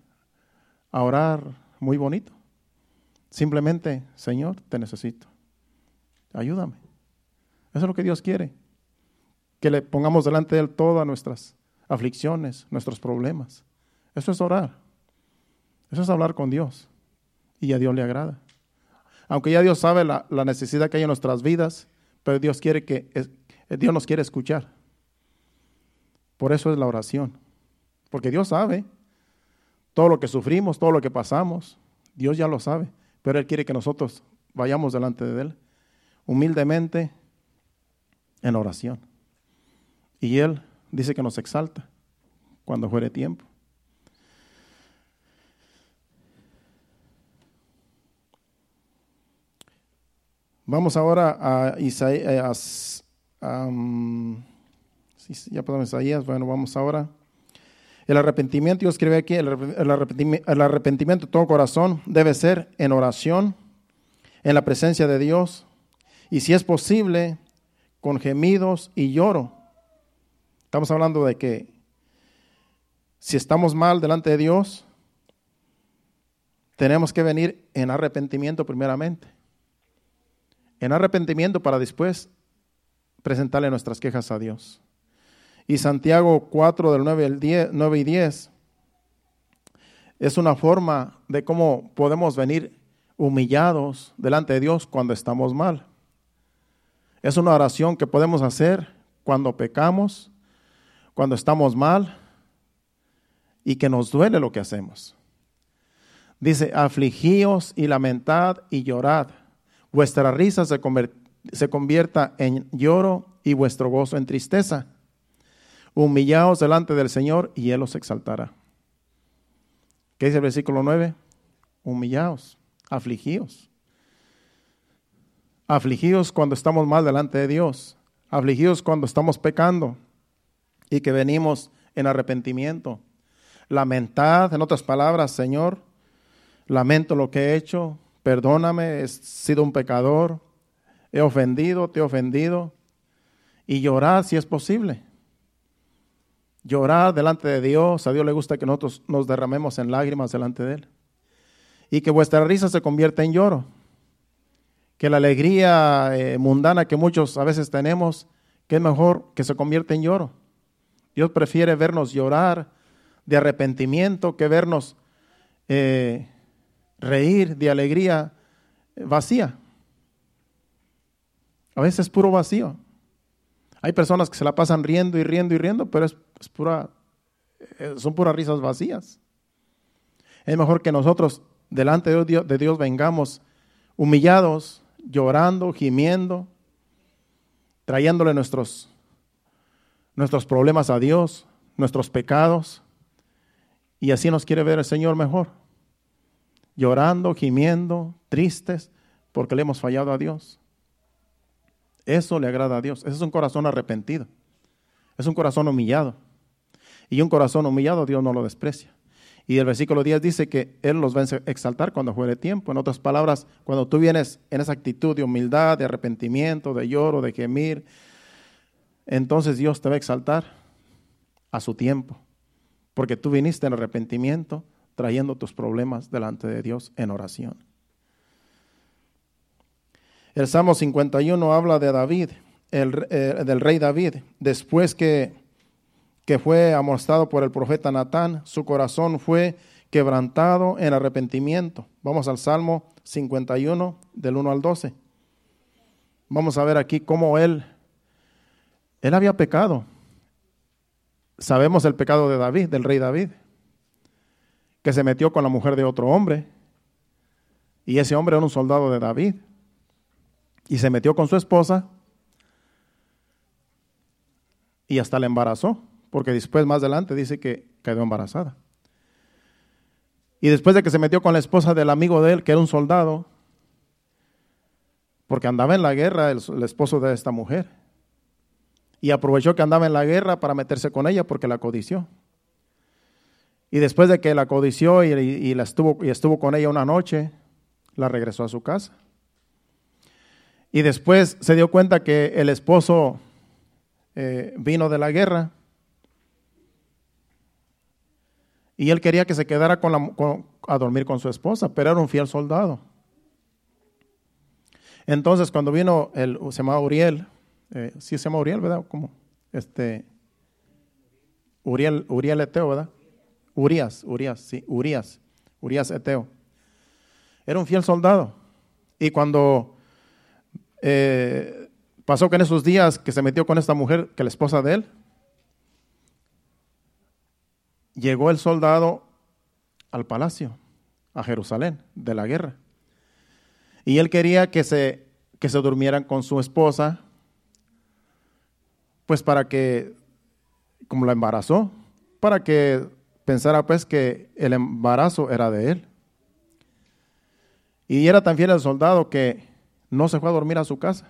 a orar muy bonito. Simplemente, Señor, te necesito. Ayúdame. Eso es lo que Dios quiere. Que le pongamos delante de Él todas nuestras aflicciones, nuestros problemas. Eso es orar. Eso es hablar con Dios. Y a Dios le agrada. Aunque ya Dios sabe la, necesidad que hay en nuestras vidas, pero Dios quiere que Dios nos quiere escuchar. Por eso es la oración. Porque Dios sabe todo lo que sufrimos, todo lo que pasamos. Dios ya lo sabe. Pero Él quiere que nosotros vayamos delante de Él humildemente en oración. Y Él dice que nos exalta cuando fuere tiempo. Vamos ahora a Isaías. ya podemos Isaías. Bueno, vamos ahora. El arrepentimiento, yo escribí aquí, el arrepentimiento, el arrepentimiento de todo corazón debe ser en oración, en la presencia de Dios, y si es posible, con gemidos y lloro. Estamos hablando de que si estamos mal delante de Dios, tenemos que venir en arrepentimiento primeramente en arrepentimiento para después presentarle nuestras quejas a Dios. Y Santiago 4 del 9, 10, 9 y 10 es una forma de cómo podemos venir humillados delante de Dios cuando estamos mal. Es una oración que podemos hacer cuando pecamos, cuando estamos mal y que nos duele lo que hacemos. Dice, afligíos y lamentad y llorad vuestra risa se, se convierta en lloro y vuestro gozo en tristeza. Humillaos delante del Señor y Él os exaltará. ¿Qué dice el versículo 9? Humillaos, afligíos. Afligidos cuando estamos mal delante de Dios. Afligidos cuando estamos pecando y que venimos en arrepentimiento. Lamentad, en otras palabras, Señor, lamento lo que he hecho, perdóname, he sido un pecador, he ofendido, te he ofendido, y llorar si es posible. Llorar delante de Dios, a Dios le gusta que nosotros nos derramemos en lágrimas delante de Él. Y que vuestra risa se convierta en lloro. Que la alegría eh, mundana que muchos a veces tenemos, que es mejor que se convierta en lloro. Dios prefiere vernos llorar de arrepentimiento que vernos eh, reír de alegría vacía. A veces es puro vacío. Hay personas que se la pasan riendo y riendo y riendo, pero es, pura, eh, son puras risas vacías. Es mejor que nosotros delante de Dios, de Dios vengamos humillados, llorando, gimiendo, trayéndole nuestros, nuestros problemas a Dios, nuestros pecados, y así nos quiere ver el Señor mejor llorando, gimiendo, tristes, porque le hemos fallado a Dios. Eso le agrada a Dios. Ese es un corazón arrepentido. Es un corazón humillado. Y un corazón humillado Dios no lo desprecia. Y el versículo 10 dice que Él los va a exaltar cuando fuere tiempo. En otras palabras, cuando tú vienes en esa actitud de humildad, de arrepentimiento, de lloro, de gemir, entonces Dios te va a exaltar a su tiempo. Porque tú viniste en arrepentimiento, trayendo tus problemas delante de Dios en oración. El Salmo 51 habla de David, el, eh, del rey David, después que, que fue amostrado por el profeta Natán, su corazón fue quebrantado en arrepentimiento. Vamos al Salmo 51 del 1 al 12. vamos a ver aquí cómo él, él había pecado. Sabemos el pecado de David, del rey David, que se metió con la mujer de otro hombre. Y ese hombre era un soldado de David. Y se metió con su esposa y hasta la embarazó, porque después más adelante dice que quedó embarazada. Y después de que se metió con la esposa del amigo de él, que era un soldado, porque andaba en la guerra el, esposo de esta mujer. Y aprovechó que andaba en la guerra para meterse con ella porque la codició. Y después de que la codició y, la estuvo, y estuvo con ella una noche, la regresó a su casa. Y después se dio cuenta que el esposo eh, vino de la guerra Y él quería que se quedara con la, a dormir con su esposa, pero era un fiel soldado. Entonces, cuando vino, el, se llamaba Uriel, eh, sí se llama Uriel, ¿verdad? Este, Uriel, Uriel Eteo, ¿verdad? Urias, Urias, sí, Urias, Urias Eteo. Era un fiel soldado. Y cuando eh, pasó que en esos días que se metió con esta mujer, que la esposa de él, llegó el soldado al palacio, a Jerusalén, de la guerra. Y él quería que se, que se durmieran con su esposa, pues para que, como la embarazó, para que pensara pues que el embarazo era de él. Y era tan fiel el soldado que no se fue a dormir a su casa,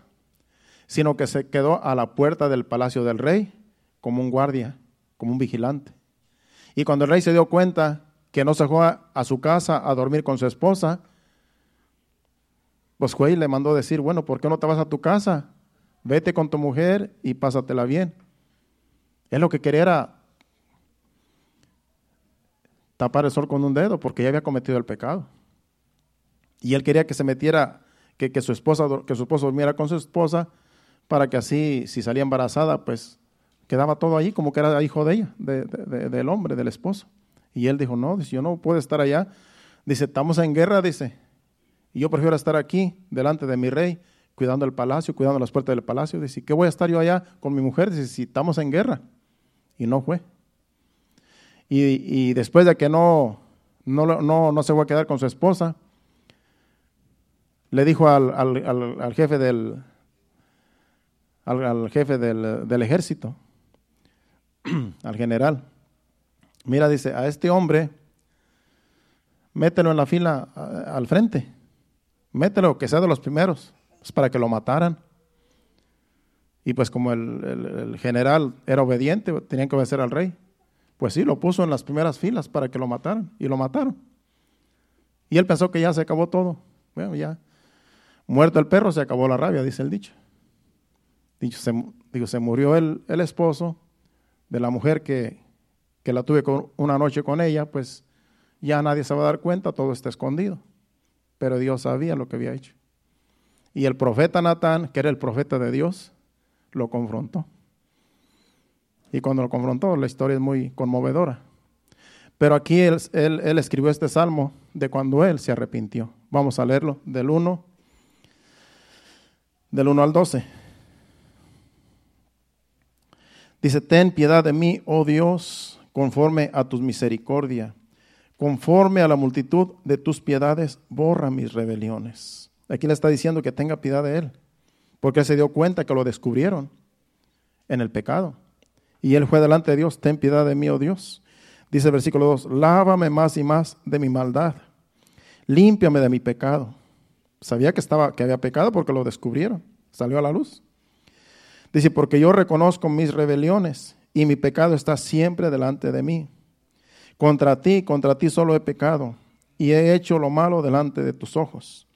sino que se quedó a la puerta del palacio del rey como un guardia, como un vigilante. Y cuando el rey se dio cuenta que no se fue a su casa a dormir con su esposa, pues fue y le mandó decir, bueno, ¿por qué no te vas a tu casa? Vete con tu mujer y pásatela bien. Él lo que quería era tapar el sol con un dedo porque ya había cometido el pecado. Y él quería que se metiera, que, que su esposa, que su esposo durmiera con su esposa para que así, si salía embarazada, pues quedaba todo ahí como que era hijo de ella, del hombre, del esposo. Y él dijo, no, yo no puedo estar allá. Dice, estamos en guerra, dice. Y yo prefiero estar aquí, delante de mi rey, cuidando el palacio, cuidando las puertas del palacio. Dice, ¿qué voy a estar yo allá con mi mujer? Dice, si estamos en guerra. Y no fue. Y, después de que no, no, no, no, se fue a quedar con su esposa, le dijo al, al, jefe del, al, jefe del, del ejército, al general. Mira, dice, a este hombre, mételo en la fila al frente. Mételo, que sea de los primeros, pues para que lo mataran. Y pues como el, general era obediente, tenían que obedecer al rey. Pues sí, lo puso en las primeras filas para que lo mataran. Y lo mataron. Y él pensó que ya se acabó todo. Bueno, ya. Muerto el perro, se acabó la rabia, dice el dicho. Dicho, se, digo, se murió el, el esposo, de la mujer que, la tuve con, una noche con ella, pues ya nadie se va a dar cuenta, todo está escondido. Pero Dios sabía lo que había hecho. Y el profeta Natán, que era el profeta de Dios, lo confrontó. Y cuando lo confrontó, la historia es muy conmovedora. Pero aquí él, él, escribió este salmo de cuando él se arrepintió. Vamos a leerlo del 1, del 1 al 12. Dice, ten piedad de mí, oh Dios, conforme a tus misericordia. Conforme a la multitud de tus piedades, borra mis rebeliones. Aquí le está diciendo que tenga piedad de él, porque se dio cuenta que lo descubrieron en el pecado. Y él fue delante de Dios, ten piedad de mí, oh Dios. Dice el versículo 2, lávame más y más de mi maldad, límpiame de mi pecado. Sabía que, estaba, que había pecado porque lo descubrieron, salió a la luz. Dice, porque yo reconozco mis rebeliones y mi pecado está siempre delante de mí. Contra ti, contra ti solo he pecado y he hecho lo malo delante de tus ojos,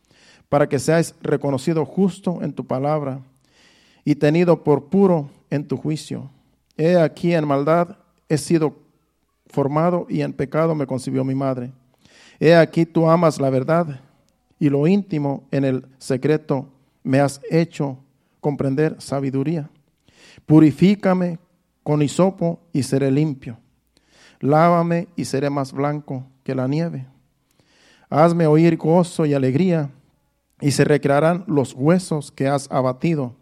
para que seas reconocido justo en tu palabra y tenido por puro en tu juicio. He aquí en maldad he sido formado y en pecado me concibió mi madre. He aquí tú amas la verdad y lo íntimo en el secreto me has hecho comprender sabiduría. Purifícame con hisopo y seré limpio. Lávame y seré más blanco que la nieve. Hazme oír gozo y alegría y se recrearán los huesos que has abatido.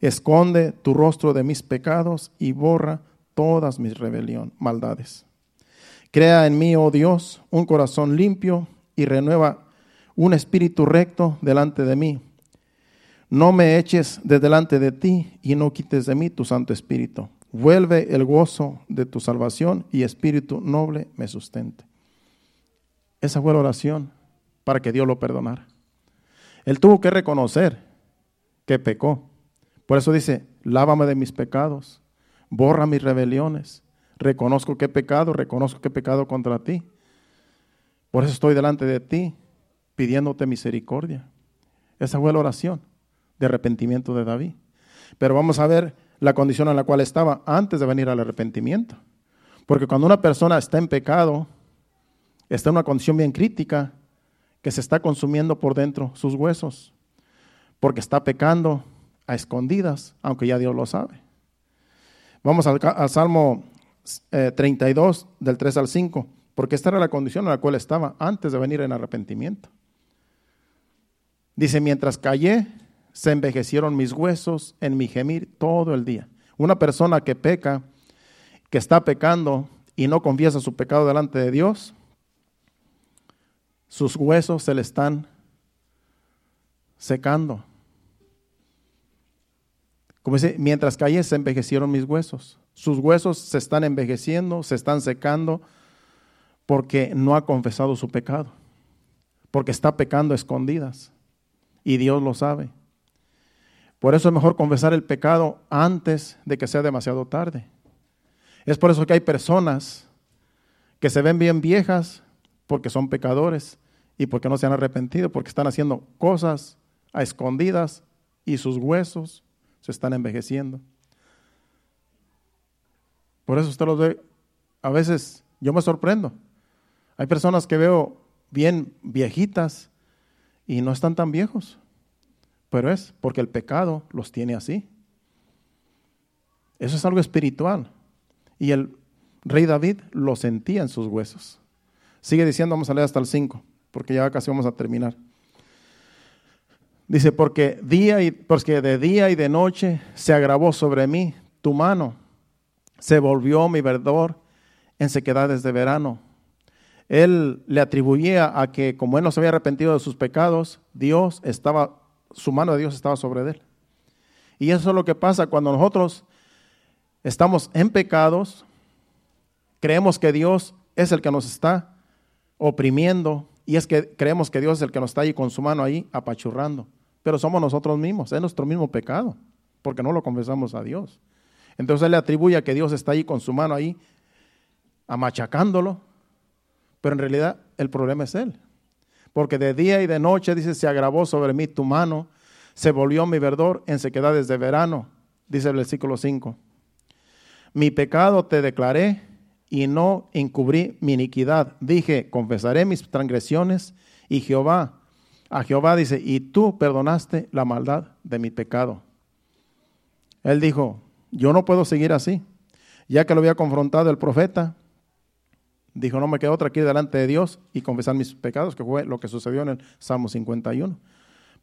Esconde tu rostro de mis pecados y borra todas mis rebelión, maldades. Crea en mí, oh Dios, un corazón limpio y renueva un espíritu recto delante de mí. No me eches de delante de ti y no quites de mí tu Santo Espíritu. Vuelve el gozo de tu salvación y espíritu noble me sustente. Esa fue la oración para que Dios lo perdonara. Él tuvo que reconocer que pecó. Por eso dice, lávame de mis pecados, borra mis rebeliones. Reconozco que he pecado, reconozco que he pecado contra ti. Por eso estoy delante de ti pidiéndote misericordia. Esa fue la oración de arrepentimiento de David. Pero vamos a ver la condición en la cual estaba antes de venir al arrepentimiento. Porque cuando una persona está en pecado, está en una condición bien crítica, que se está consumiendo por dentro sus huesos, porque está pecando a escondidas, aunque ya Dios lo sabe. Vamos al, Salmo 32, eh, del 3 al 5, porque esta era la condición en la cual estaba antes de venir en arrepentimiento. Dice, mientras callé, se envejecieron mis huesos en mi gemir todo el día. Una persona que peca, que está pecando y no confiesa su pecado delante de Dios, sus huesos se le están secando. Como dice, mientras callé se envejecieron mis huesos. Sus huesos se están envejeciendo, se están secando porque no ha confesado su pecado, porque está pecando escondidas y Dios lo sabe. Por eso es mejor confesar el pecado antes de que sea demasiado tarde. Es por eso que hay personas que se ven bien viejas porque son pecadores y porque no se han arrepentido, porque están haciendo cosas a escondidas y sus huesos se están envejeciendo. Por eso usted los ve, a veces yo me sorprendo. Hay personas que veo bien viejitas y no están tan viejos, pero es porque el pecado los tiene así. Eso es algo espiritual. Y el rey David lo sentía en sus huesos. Sigue diciendo, vamos a leer hasta el 5, porque ya casi vamos a terminar. Dice, porque, día y, porque de día y de noche se agravó sobre mí tu mano, se volvió mi verdor en sequedades de verano. Él le atribuía a que como él no se había arrepentido de sus pecados, Dios estaba, su mano de Dios estaba sobre él. Y eso es lo que pasa cuando nosotros estamos en pecados, creemos que Dios es el que nos está oprimiendo y es que creemos que Dios es el que nos está ahí con su mano ahí apachurrando. Pero somos nosotros mismos, es nuestro mismo pecado, porque no lo confesamos a Dios. Entonces Él le atribuye a que Dios está ahí con su mano ahí, amachacándolo, pero en realidad el problema es Él. Porque de día y de noche, dice, se agravó sobre mí tu mano, se volvió mi verdor en sequedades de verano, dice el versículo 5. Mi pecado te declaré y no encubrí mi iniquidad. Dije, confesaré mis transgresiones y Jehová, a Jehová dice, y tú perdonaste la maldad de mi pecado. Él dijo, yo no puedo seguir así. Ya que lo había confrontado el profeta, dijo, no me quedo otra aquí delante de Dios y confesar mis pecados, que fue lo que sucedió en el Salmo 51.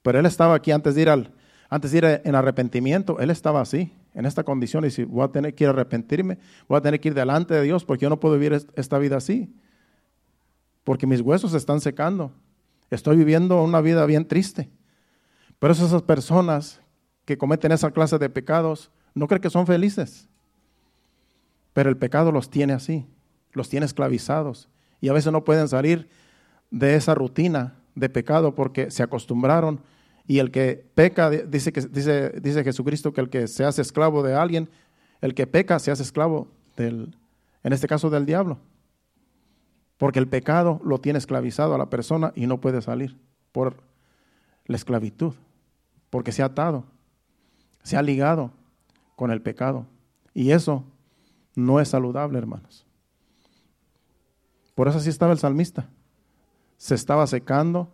Pero él estaba aquí antes de ir al, antes de ir en arrepentimiento, él estaba así en esta condición y si voy a tener que ir arrepentirme, voy a tener que ir delante de Dios porque yo no puedo vivir esta vida así. Porque mis huesos se están secando. Estoy viviendo una vida bien triste. Pero esas personas que cometen esa clase de pecados no creen que son felices. Pero el pecado los tiene así, los tiene esclavizados. Y a veces no pueden salir de esa rutina de pecado porque se acostumbraron y el que peca, dice, que, dice, dice Jesucristo que el que se hace esclavo de alguien, el que peca se hace esclavo del, en este caso del diablo. Porque el pecado lo tiene esclavizado a la persona y no puede salir por la esclavitud. Porque se ha atado, se ha ligado con el pecado. Y eso no es saludable, hermanos. Por eso así estaba el salmista. Se estaba secando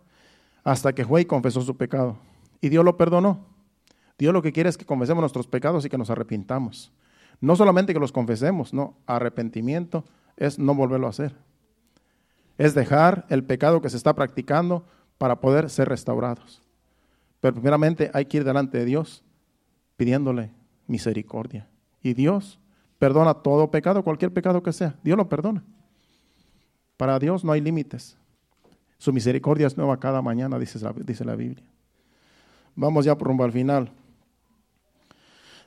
hasta que fue y confesó su pecado. Y Dios lo perdonó. Dios lo que quiere es que confesemos nuestros pecados y que nos arrepintamos. No solamente que los confesemos, no, arrepentimiento es no volverlo a hacer. Es dejar el pecado que se está practicando para poder ser restaurados. Pero primeramente hay que ir delante de Dios pidiéndole misericordia. Y Dios perdona todo pecado, cualquier pecado que sea. Dios lo perdona. Para Dios no hay límites. Su misericordia es nueva cada mañana, dice la, Biblia. Vamos ya por rumbo al final.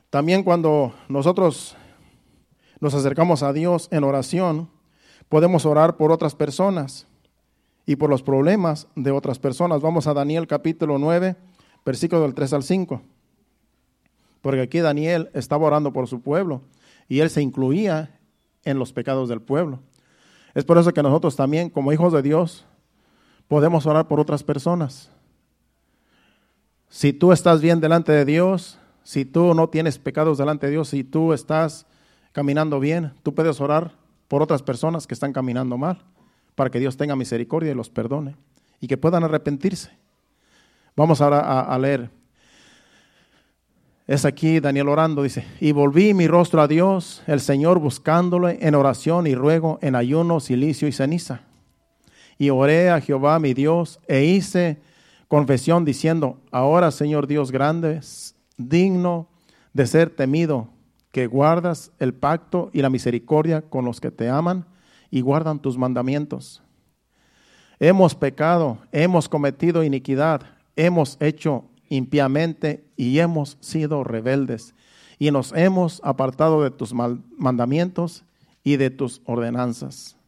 También cuando nosotros nos acercamos a Dios en oración, podemos orar por otras personas y por los problemas de otras personas. Vamos a Daniel capítulo 9, versículo del 3 al 5. Porque aquí Daniel estaba orando por su pueblo y él se incluía en los pecados del pueblo. Es por eso que nosotros también, como hijos de Dios, podemos orar por otras personas. Si tú estás bien delante de Dios, si tú no tienes pecados delante de Dios, si tú estás caminando bien, tú puedes orar por otras personas que están caminando mal, para que Dios tenga misericordia y los perdone y que puedan arrepentirse. Vamos ahora a, leer. Es aquí Daniel orando, dice, y volví mi rostro a Dios, el Señor buscándole en oración y ruego, en ayuno, silicio y ceniza. Y oré a Jehová mi Dios e hice confesión diciendo, ahora Señor Dios grande, digno de ser temido, que guardas el pacto y la misericordia con los que te aman y guardan tus mandamientos. Hemos pecado, hemos cometido iniquidad, hemos hecho impiamente y hemos sido rebeldes y nos hemos apartado de tus mandamientos y de tus ordenanzas.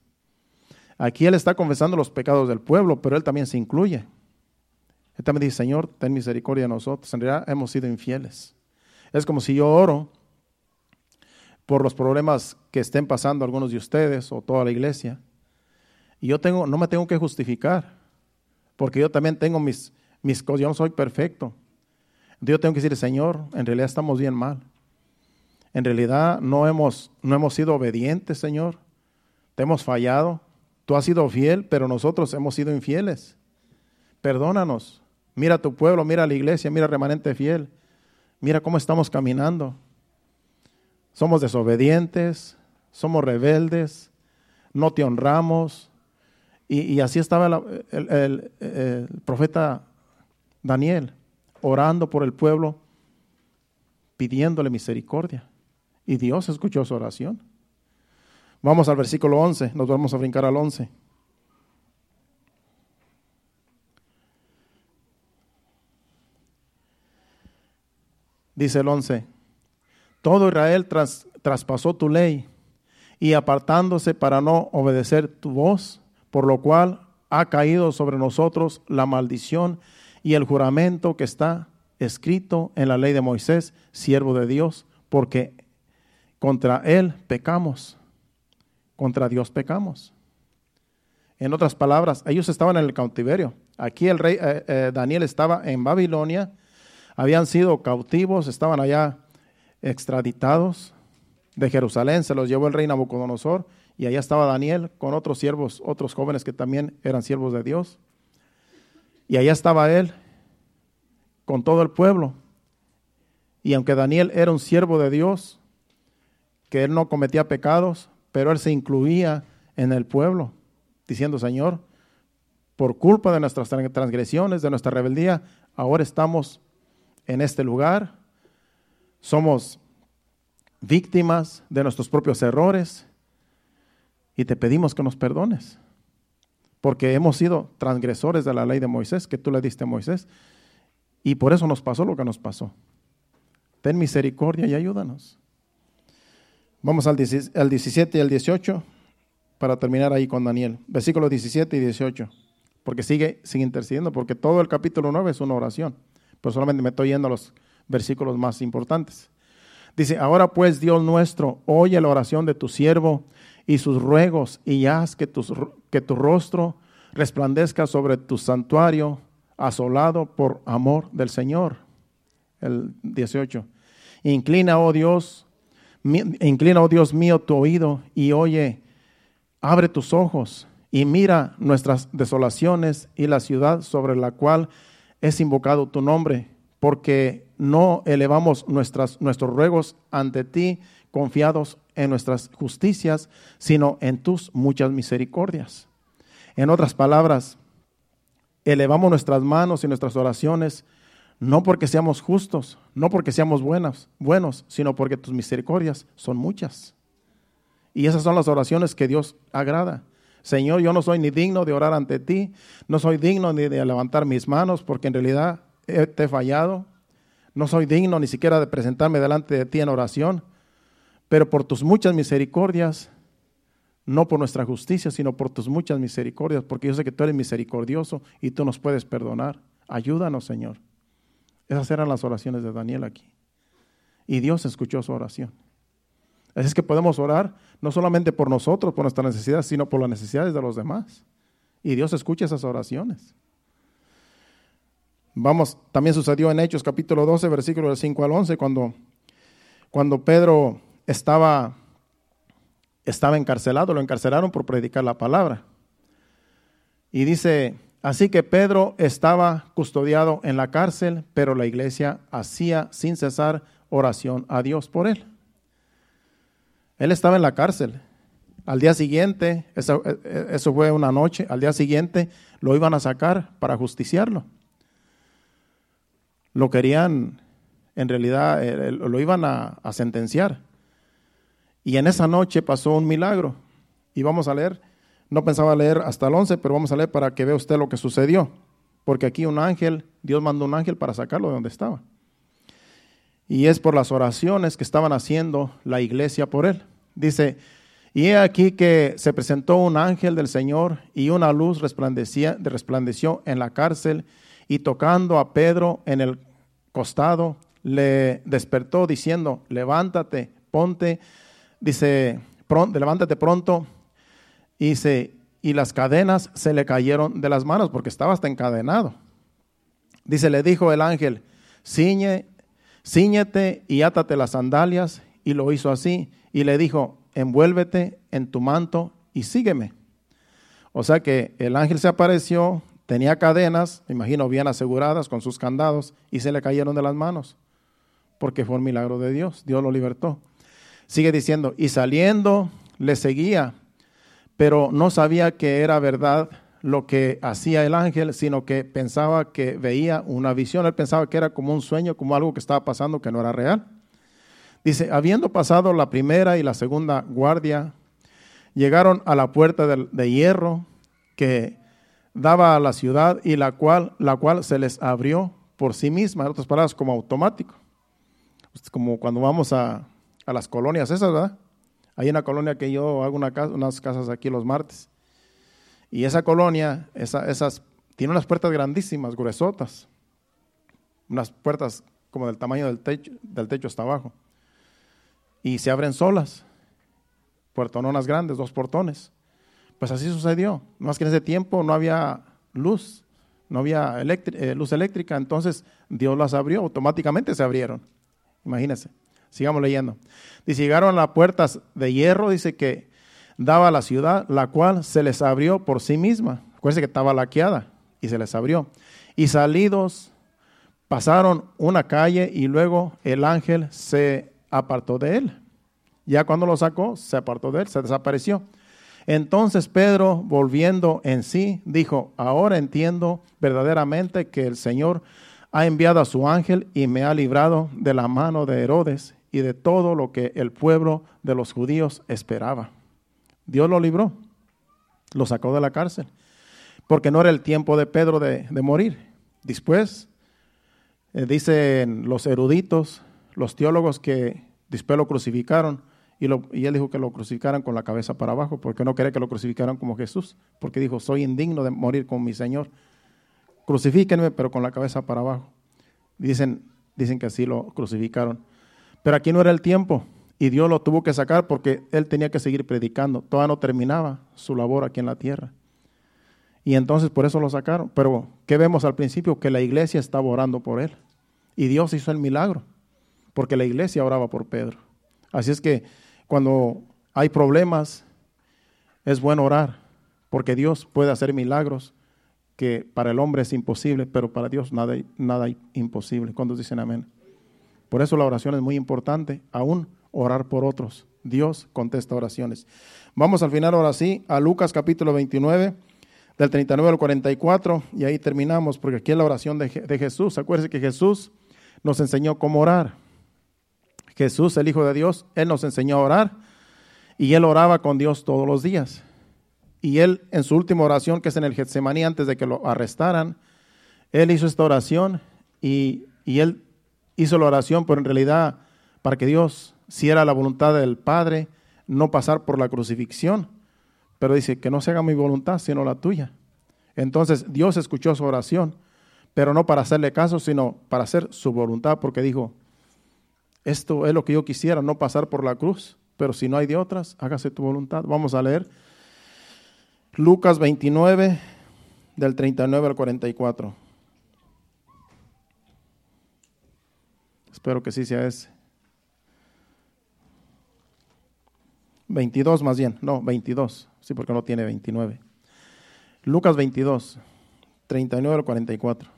Aquí él está confesando los pecados del pueblo, pero él también se incluye. Él también dice, Señor, ten misericordia de nosotros. En realidad hemos sido infieles. Es como si yo oro por los problemas que estén pasando algunos de ustedes o toda la iglesia. Y yo tengo, no me tengo que justificar, porque yo también tengo mis, mis cosas, yo no soy perfecto. Yo tengo que decir, Señor, en realidad estamos bien mal. En realidad no hemos, no hemos sido obedientes, Señor. Te hemos fallado. Tú has sido fiel, pero nosotros hemos sido infieles. Perdónanos. Mira a tu pueblo, mira a la iglesia, mira remanente fiel. Mira cómo estamos caminando. Somos desobedientes, somos rebeldes, no te honramos. Y, así estaba el, el profeta Daniel, orando por el pueblo, pidiéndole misericordia. Y Dios escuchó su oración. Vamos al versículo 11, nos vamos a brincar al 11. dice el 11, todo Israel traspasó tu ley y apartándose para no obedecer tu voz, por lo cual ha caído sobre nosotros la maldición y el juramento que está escrito en la ley de Moisés, siervo de Dios, porque contra él pecamos, contra Dios pecamos. En otras palabras, ellos estaban en el cautiverio. Aquí el rey eh, eh, Daniel estaba en Babilonia habían sido cautivos, estaban allá extraditados de Jerusalén, se los llevó el rey Nabucodonosor y allá estaba Daniel con otros siervos, otros jóvenes que también eran siervos de Dios. Y allá estaba él con todo el pueblo. Y aunque Daniel era un siervo de Dios, que él no cometía pecados, pero él se incluía en el pueblo, diciendo, Señor, por culpa de nuestras transgresiones, de nuestra rebeldía, ahora estamos en este lugar, somos víctimas de nuestros propios errores y te pedimos que nos perdones, porque hemos sido transgresores de la ley de Moisés, que tú le diste a Moisés, y por eso nos pasó lo que nos pasó. Ten misericordia y ayúdanos. Vamos al 17 y al 18 para terminar ahí con Daniel. Versículos 17 y 18. Porque sigue, sigue intercediendo, porque todo el capítulo 9 es una oración pero solamente me estoy yendo a los versículos más importantes. Dice, ahora pues Dios nuestro, oye la oración de tu siervo y sus ruegos y haz que tu, que tu rostro resplandezca sobre tu santuario asolado por amor del Señor. El 18. Inclina, oh Dios, inclina, oh Dios mío, tu oído y oye, abre tus ojos y mira nuestras desolaciones y la ciudad sobre la cual es invocado tu nombre, porque no elevamos nuestras, nuestros ruegos ante ti confiados en nuestras justicias, sino en tus muchas misericordias. En otras palabras, elevamos nuestras manos y nuestras oraciones no porque seamos justos, no porque seamos buenos, buenos, sino porque tus misericordias son muchas. Y esas son las oraciones que Dios agrada. Señor, yo no soy ni digno de orar ante ti, no soy digno ni de levantar mis manos, porque en realidad te he fallado. No soy digno ni siquiera de presentarme delante de ti en oración, pero por tus muchas misericordias, no por nuestra justicia, sino por tus muchas misericordias, porque yo sé que tú eres misericordioso y tú nos puedes perdonar. Ayúdanos, Señor. Esas eran las oraciones de Daniel aquí. Y Dios escuchó su oración. Así es que podemos orar no solamente por nosotros, por nuestras necesidades, sino por las necesidades de los demás. Y Dios escucha esas oraciones. Vamos, también sucedió en Hechos capítulo 12, versículo del 5 al 11, cuando, cuando Pedro estaba, estaba encarcelado, lo encarcelaron por predicar la palabra. Y dice, Así que Pedro estaba custodiado en la cárcel, pero la iglesia hacía sin cesar oración a Dios por él. Él estaba en la cárcel. Al día siguiente, eso, fue una noche, al día siguiente lo iban a sacar para justiciarlo. Lo querían, en realidad, eh, lo iban a, sentenciar. Y en esa noche pasó un milagro. Y vamos a leer no pensaba leer hasta el 11, pero vamos a leer para que vea usted lo que sucedió. Porque aquí un ángel, Dios mandó un ángel para sacarlo de donde estaba. Y es por las oraciones que estaban haciendo la iglesia por él. Dice, y he aquí que se presentó un ángel del Señor y una luz resplandecía, resplandeció en la cárcel y tocando a Pedro en el costado, le despertó diciendo, levántate, ponte, dice, pronto, levántate pronto y, y las cadenas se le cayeron de las manos porque estaba hasta encadenado. Dice, le dijo el ángel, ciñe, ciñete y átate las sandalias. Y lo hizo así. Y le dijo, envuélvete en tu manto y sígueme. O sea que el ángel se apareció, tenía cadenas, me imagino bien aseguradas con sus candados, y se le cayeron de las manos, porque fue un milagro de Dios, Dios lo libertó. Sigue diciendo, y saliendo le seguía pero no sabía que era verdad lo que hacía el ángel, sino que pensaba que veía una visión. Él pensaba que era como un sueño, como algo que estaba pasando que no era real. Dice, habiendo pasado la primera y la segunda guardia, llegaron a la puerta de, hierro que daba a la ciudad y la cual, la cual se les abrió por sí misma, en otras palabras, como automático. Como cuando vamos a, a las colonias esas, ¿verdad? Hay una colonia que yo hago unas casas aquí los martes. Y esa colonia, esas, tiene unas puertas grandísimas, gruesotas. Unas puertas como del tamaño del techo, del techo hasta abajo. Y se abren solas. Puertononas grandes, dos portones. Pues así sucedió. Más que en ese tiempo no había luz, no había eh, luz eléctrica, entonces Dios las abrió, automáticamente se abrieron. Imagínense. Sigamos leyendo. Dice, llegaron a las puertas de hierro, dice que daba a la ciudad, la cual se les abrió por sí misma. Acuérdense que estaba laqueada y se les abrió. Y salidos pasaron una calle y luego el ángel se apartó de él. Ya cuando lo sacó, se apartó de él, se desapareció. Entonces Pedro, volviendo en sí, dijo, ahora entiendo verdaderamente que el Señor ha enviado a su ángel y me ha librado de la mano de Herodes y de todo lo que el pueblo de los judíos esperaba. Dios lo libró, lo sacó de la cárcel, porque no era el tiempo de Pedro de, morir. Después, eh, dicen los eruditos, los teólogos que después lo crucificaron, y, él dijo que lo crucificaran con la cabeza para abajo, porque no quería que lo crucificaran como Jesús, porque dijo, soy indigno de morir con mi Señor. Crucifíquenme, pero con la cabeza para abajo. Dicen, dicen que así lo crucificaron. Pero aquí no era el tiempo y Dios lo tuvo que sacar porque él tenía que seguir predicando. Todavía no terminaba su labor aquí en la tierra. Y entonces por eso lo sacaron. Pero ¿qué vemos al principio? Que la iglesia estaba orando por él. Y Dios hizo el milagro, porque la iglesia oraba por Pedro. Así es que cuando hay problemas, es bueno orar, porque Dios puede hacer milagros que para el hombre es imposible, pero para Dios nada, nada imposible. Cuando dicen amén? Por eso la oración es muy importante, aún orar por otros. Dios contesta oraciones. Vamos al final ahora sí a Lucas capítulo 29, del 39 al 44, y ahí terminamos, porque aquí es la oración de, de Jesús. Acuérdense que Jesús nos enseñó cómo orar. Jesús, el Hijo de Dios, Él nos enseñó a orar y Él oraba con Dios todos los días. Y Él, en su última oración, que es en el Getsemaní, antes de que lo arrestaran, Él hizo esta oración y, y Él hizo la oración, pero en realidad para que Dios, si era la voluntad del Padre, no pasar por la crucifixión. Pero dice que no se haga mi voluntad, sino la tuya. Entonces Dios escuchó su oración, pero no para hacerle caso, sino para hacer su voluntad, porque dijo, esto es lo que yo quisiera, no pasar por la cruz, pero si no hay de otras, hágase tu voluntad. Vamos a leer Lucas 29, del 39 al 44. Espero que sí sea ese. 22 más bien, no, 22, sí, porque no tiene 29. Lucas 22, 39 al 44.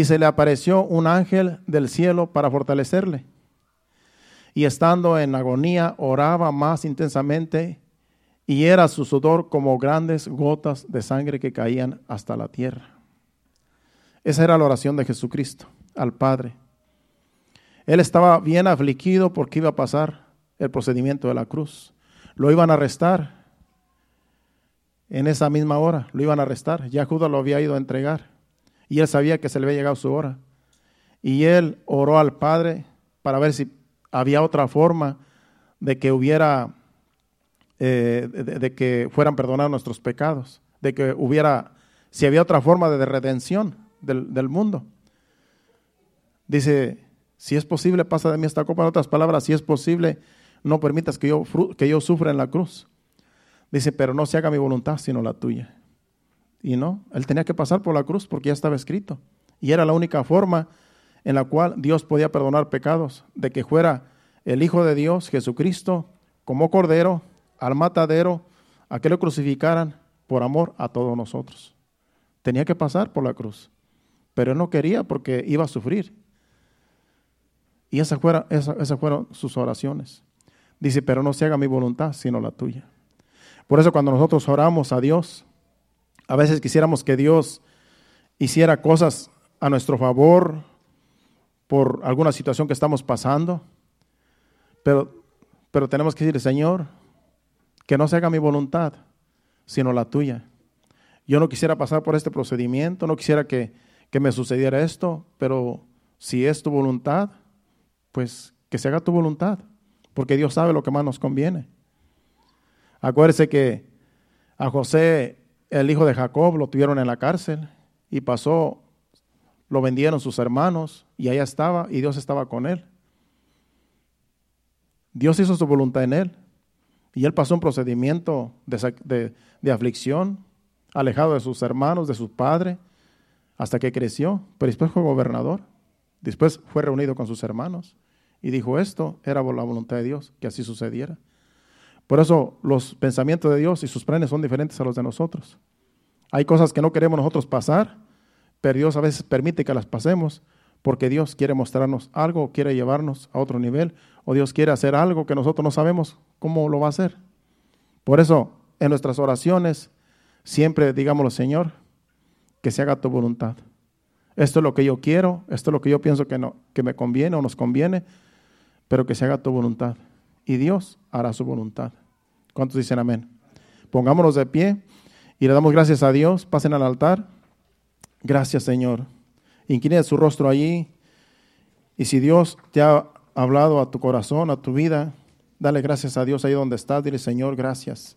y se le apareció un ángel del cielo para fortalecerle. Y estando en agonía, oraba más intensamente y era su sudor como grandes gotas de sangre que caían hasta la tierra. Esa era la oración de Jesucristo al Padre. Él estaba bien afligido porque iba a pasar el procedimiento de la cruz. Lo iban a arrestar en esa misma hora, lo iban a arrestar. Ya Judas lo había ido a entregar y él sabía que se le había llegado su hora. Y él oró al Padre para ver si había otra forma de que hubiera, eh, de, que fueran perdonados nuestros pecados, de que hubiera, si había otra forma de redención del, mundo. Dice, si es posible, pasa de mí esta copa. En otras palabras, si es posible, no permitas que yo, que yo sufra en la cruz. Dice, pero no se haga mi voluntad, sino la tuya. Y no, él tenía que pasar por la cruz porque ya estaba escrito. Y era la única forma en la cual Dios podía perdonar pecados, de que fuera el Hijo de Dios, Jesucristo, como cordero, al matadero, a que lo crucificaran por amor a todos nosotros. Tenía que pasar por la cruz, pero él no quería porque iba a sufrir. Y esas fueron, esas fueron sus oraciones. Dice, pero no se haga mi voluntad, sino la tuya. Por eso cuando nosotros oramos a Dios, a veces quisiéramos que Dios hiciera cosas a nuestro favor por alguna situación que estamos pasando, pero, pero tenemos que decirle, Señor, que no se haga mi voluntad, sino la tuya. Yo no quisiera pasar por este procedimiento, no quisiera que, que me sucediera esto, pero si es tu voluntad, pues que se haga tu voluntad, porque Dios sabe lo que más nos conviene. Acuérdese que a José el hijo de Jacob lo tuvieron en la cárcel y pasó, lo vendieron sus hermanos y allá estaba y Dios estaba con él. Dios hizo su voluntad en él y él pasó un procedimiento de, aflicción, alejado de sus hermanos, de su padre, hasta que creció, pero después fue gobernador, después fue reunido con sus hermanos y dijo esto era la voluntad de Dios, que así sucediera. Por eso los pensamientos de Dios y sus planes son diferentes a los de nosotros. Hay cosas que no queremos nosotros pasar, pero Dios a veces permite que las pasemos porque Dios quiere mostrarnos algo, quiere llevarnos a otro nivel, o Dios quiere hacer algo que nosotros no sabemos cómo lo va a hacer. Por eso, en nuestras oraciones, siempre digámoslo, Señor, que se haga tu voluntad. Esto es lo que yo quiero, esto es lo que yo pienso que, no, que me conviene o nos conviene, pero que se haga tu voluntad. Y Dios hará su voluntad. ¿Cuántos dicen amén? Pongámonos de pie y le damos gracias a Dios. Pasen al altar. Gracias, Señor. Incline su rostro allí. Y si Dios te ha hablado a tu corazón, a tu vida, dale gracias a Dios ahí donde estás. Dile, Señor, gracias.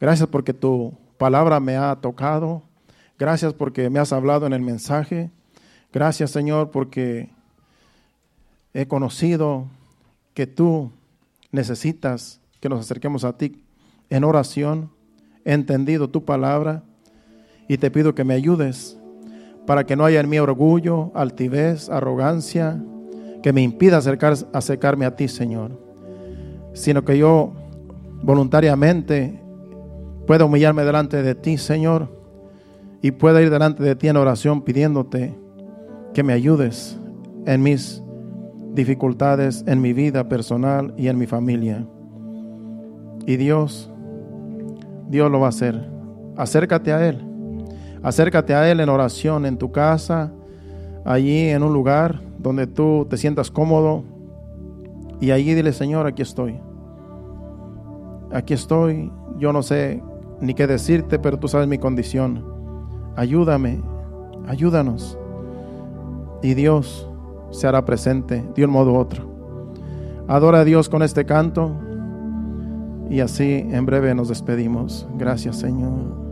Gracias porque tu palabra me ha tocado. Gracias porque me has hablado en el mensaje. Gracias, Señor, porque he conocido que tú necesitas que nos acerquemos a ti en oración, he entendido tu palabra y te pido que me ayudes para que no haya en mí orgullo, altivez, arrogancia, que me impida acercar, acercarme a ti, Señor, sino que yo voluntariamente pueda humillarme delante de ti, Señor, y pueda ir delante de ti en oración pidiéndote que me ayudes en mis dificultades, en mi vida personal y en mi familia. Y Dios, Dios lo va a hacer. Acércate a Él. Acércate a Él en oración, en tu casa, allí en un lugar donde tú te sientas cómodo. Y allí dile, Señor, aquí estoy. Aquí estoy. Yo no sé ni qué decirte, pero tú sabes mi condición. Ayúdame, ayúdanos. Y Dios se hará presente de un modo u otro. Adora a Dios con este canto. Y así en breve nos despedimos. Gracias, Señor.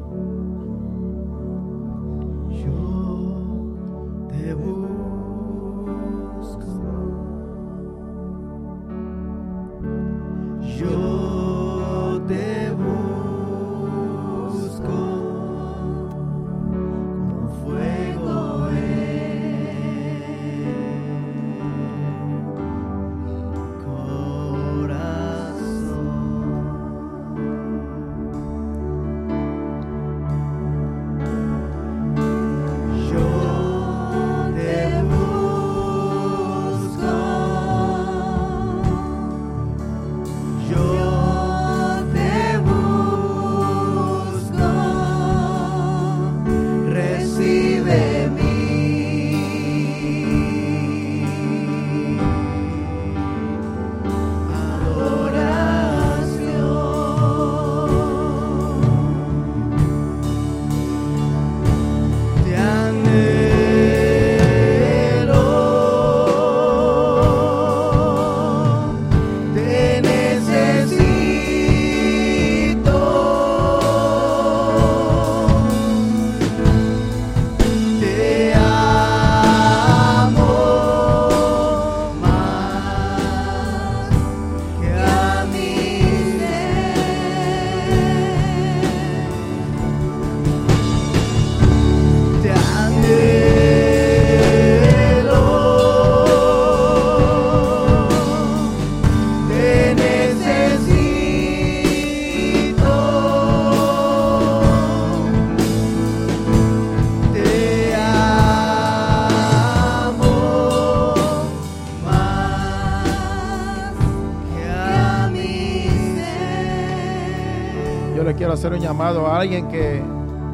Hacer un llamado a alguien que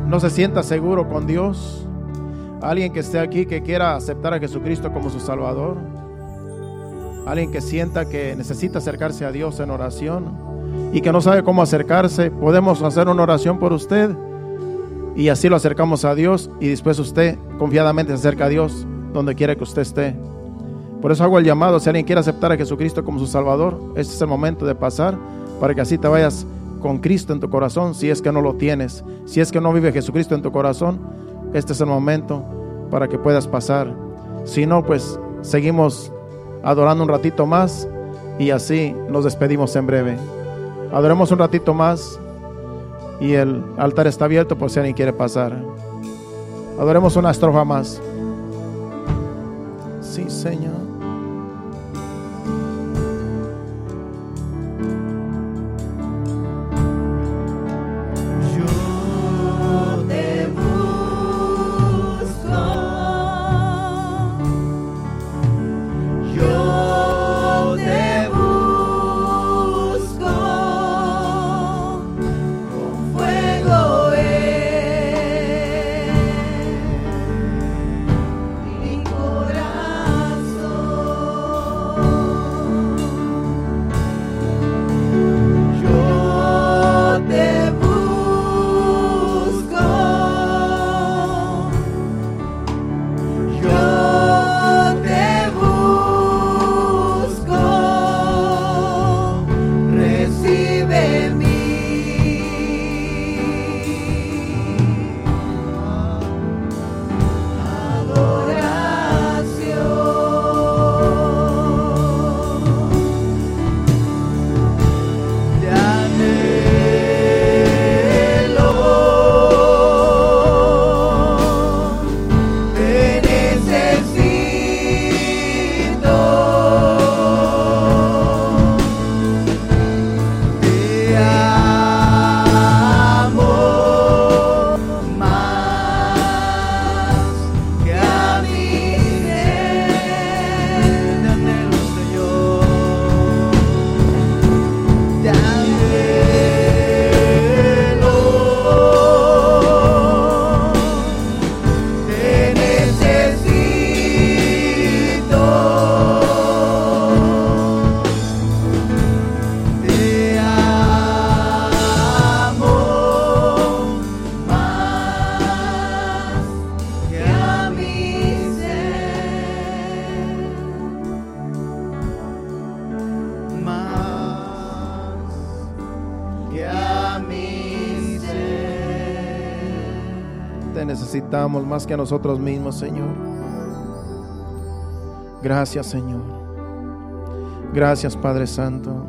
no se sienta seguro con Dios, alguien que esté aquí que quiera aceptar a Jesucristo como su Salvador, alguien que sienta que necesita acercarse a Dios en oración y que no sabe cómo acercarse, podemos hacer una oración por usted y así lo acercamos a Dios y después usted confiadamente se acerca a Dios donde quiera que usted esté. Por eso hago el llamado, si alguien quiere aceptar a Jesucristo como su Salvador, este es el momento de pasar para que así te vayas con Cristo en tu corazón, si es que no lo tienes, si es que no vive Jesucristo en tu corazón, este es el momento para que puedas pasar. Si no, pues seguimos adorando un ratito más y así nos despedimos en breve. Adoremos un ratito más y el altar está abierto por si alguien quiere pasar. Adoremos una estrofa más. Sí, Señor. Más que a nosotros mismos, Señor. Gracias, Señor. Gracias, Padre Santo.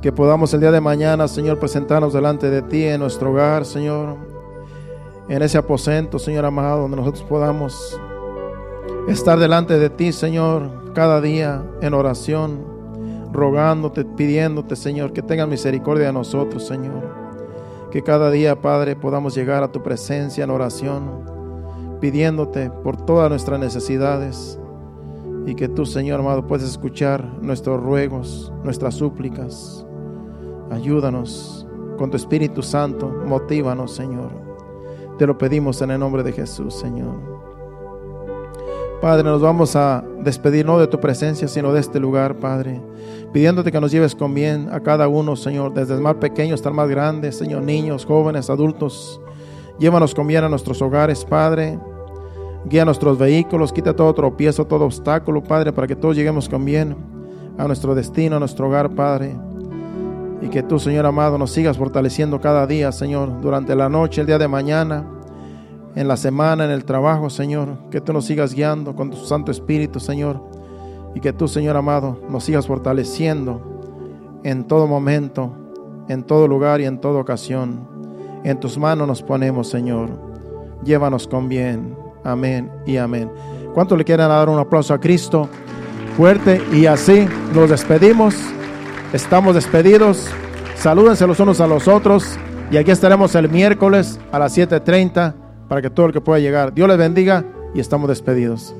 Que podamos el día de mañana, Señor, presentarnos delante de ti en nuestro hogar, Señor. En ese aposento, Señor amado, donde nosotros podamos estar delante de ti, Señor, cada día en oración, rogándote, pidiéndote, Señor, que tengas misericordia de nosotros, Señor. Que cada día, Padre, podamos llegar a tu presencia en oración, pidiéndote por todas nuestras necesidades y que tú, Señor amado, puedas escuchar nuestros ruegos, nuestras súplicas. Ayúdanos con tu Espíritu Santo, motívanos, Señor. Te lo pedimos en el nombre de Jesús, Señor. Padre, nos vamos a despedir no de tu presencia, sino de este lugar, Padre, pidiéndote que nos lleves con bien a cada uno, Señor, desde el más pequeño hasta el más grande, Señor, niños, jóvenes, adultos. Llévanos con bien a nuestros hogares, Padre. Guía nuestros vehículos, quita todo tropiezo, todo obstáculo, Padre, para que todos lleguemos con bien a nuestro destino, a nuestro hogar, Padre. Y que tú, Señor amado, nos sigas fortaleciendo cada día, Señor, durante la noche, el día de mañana en la semana, en el trabajo, Señor. Que tú nos sigas guiando con tu Santo Espíritu, Señor. Y que tú, Señor amado, nos sigas fortaleciendo en todo momento, en todo lugar y en toda ocasión. En tus manos nos ponemos, Señor. Llévanos con bien. Amén y amén. ¿Cuánto le quieren dar un aplauso a Cristo? Fuerte y así nos despedimos. Estamos despedidos. Salúdense los unos a los otros. Y aquí estaremos el miércoles a las 7.30 para que todo el que pueda llegar. Dios les bendiga y estamos despedidos.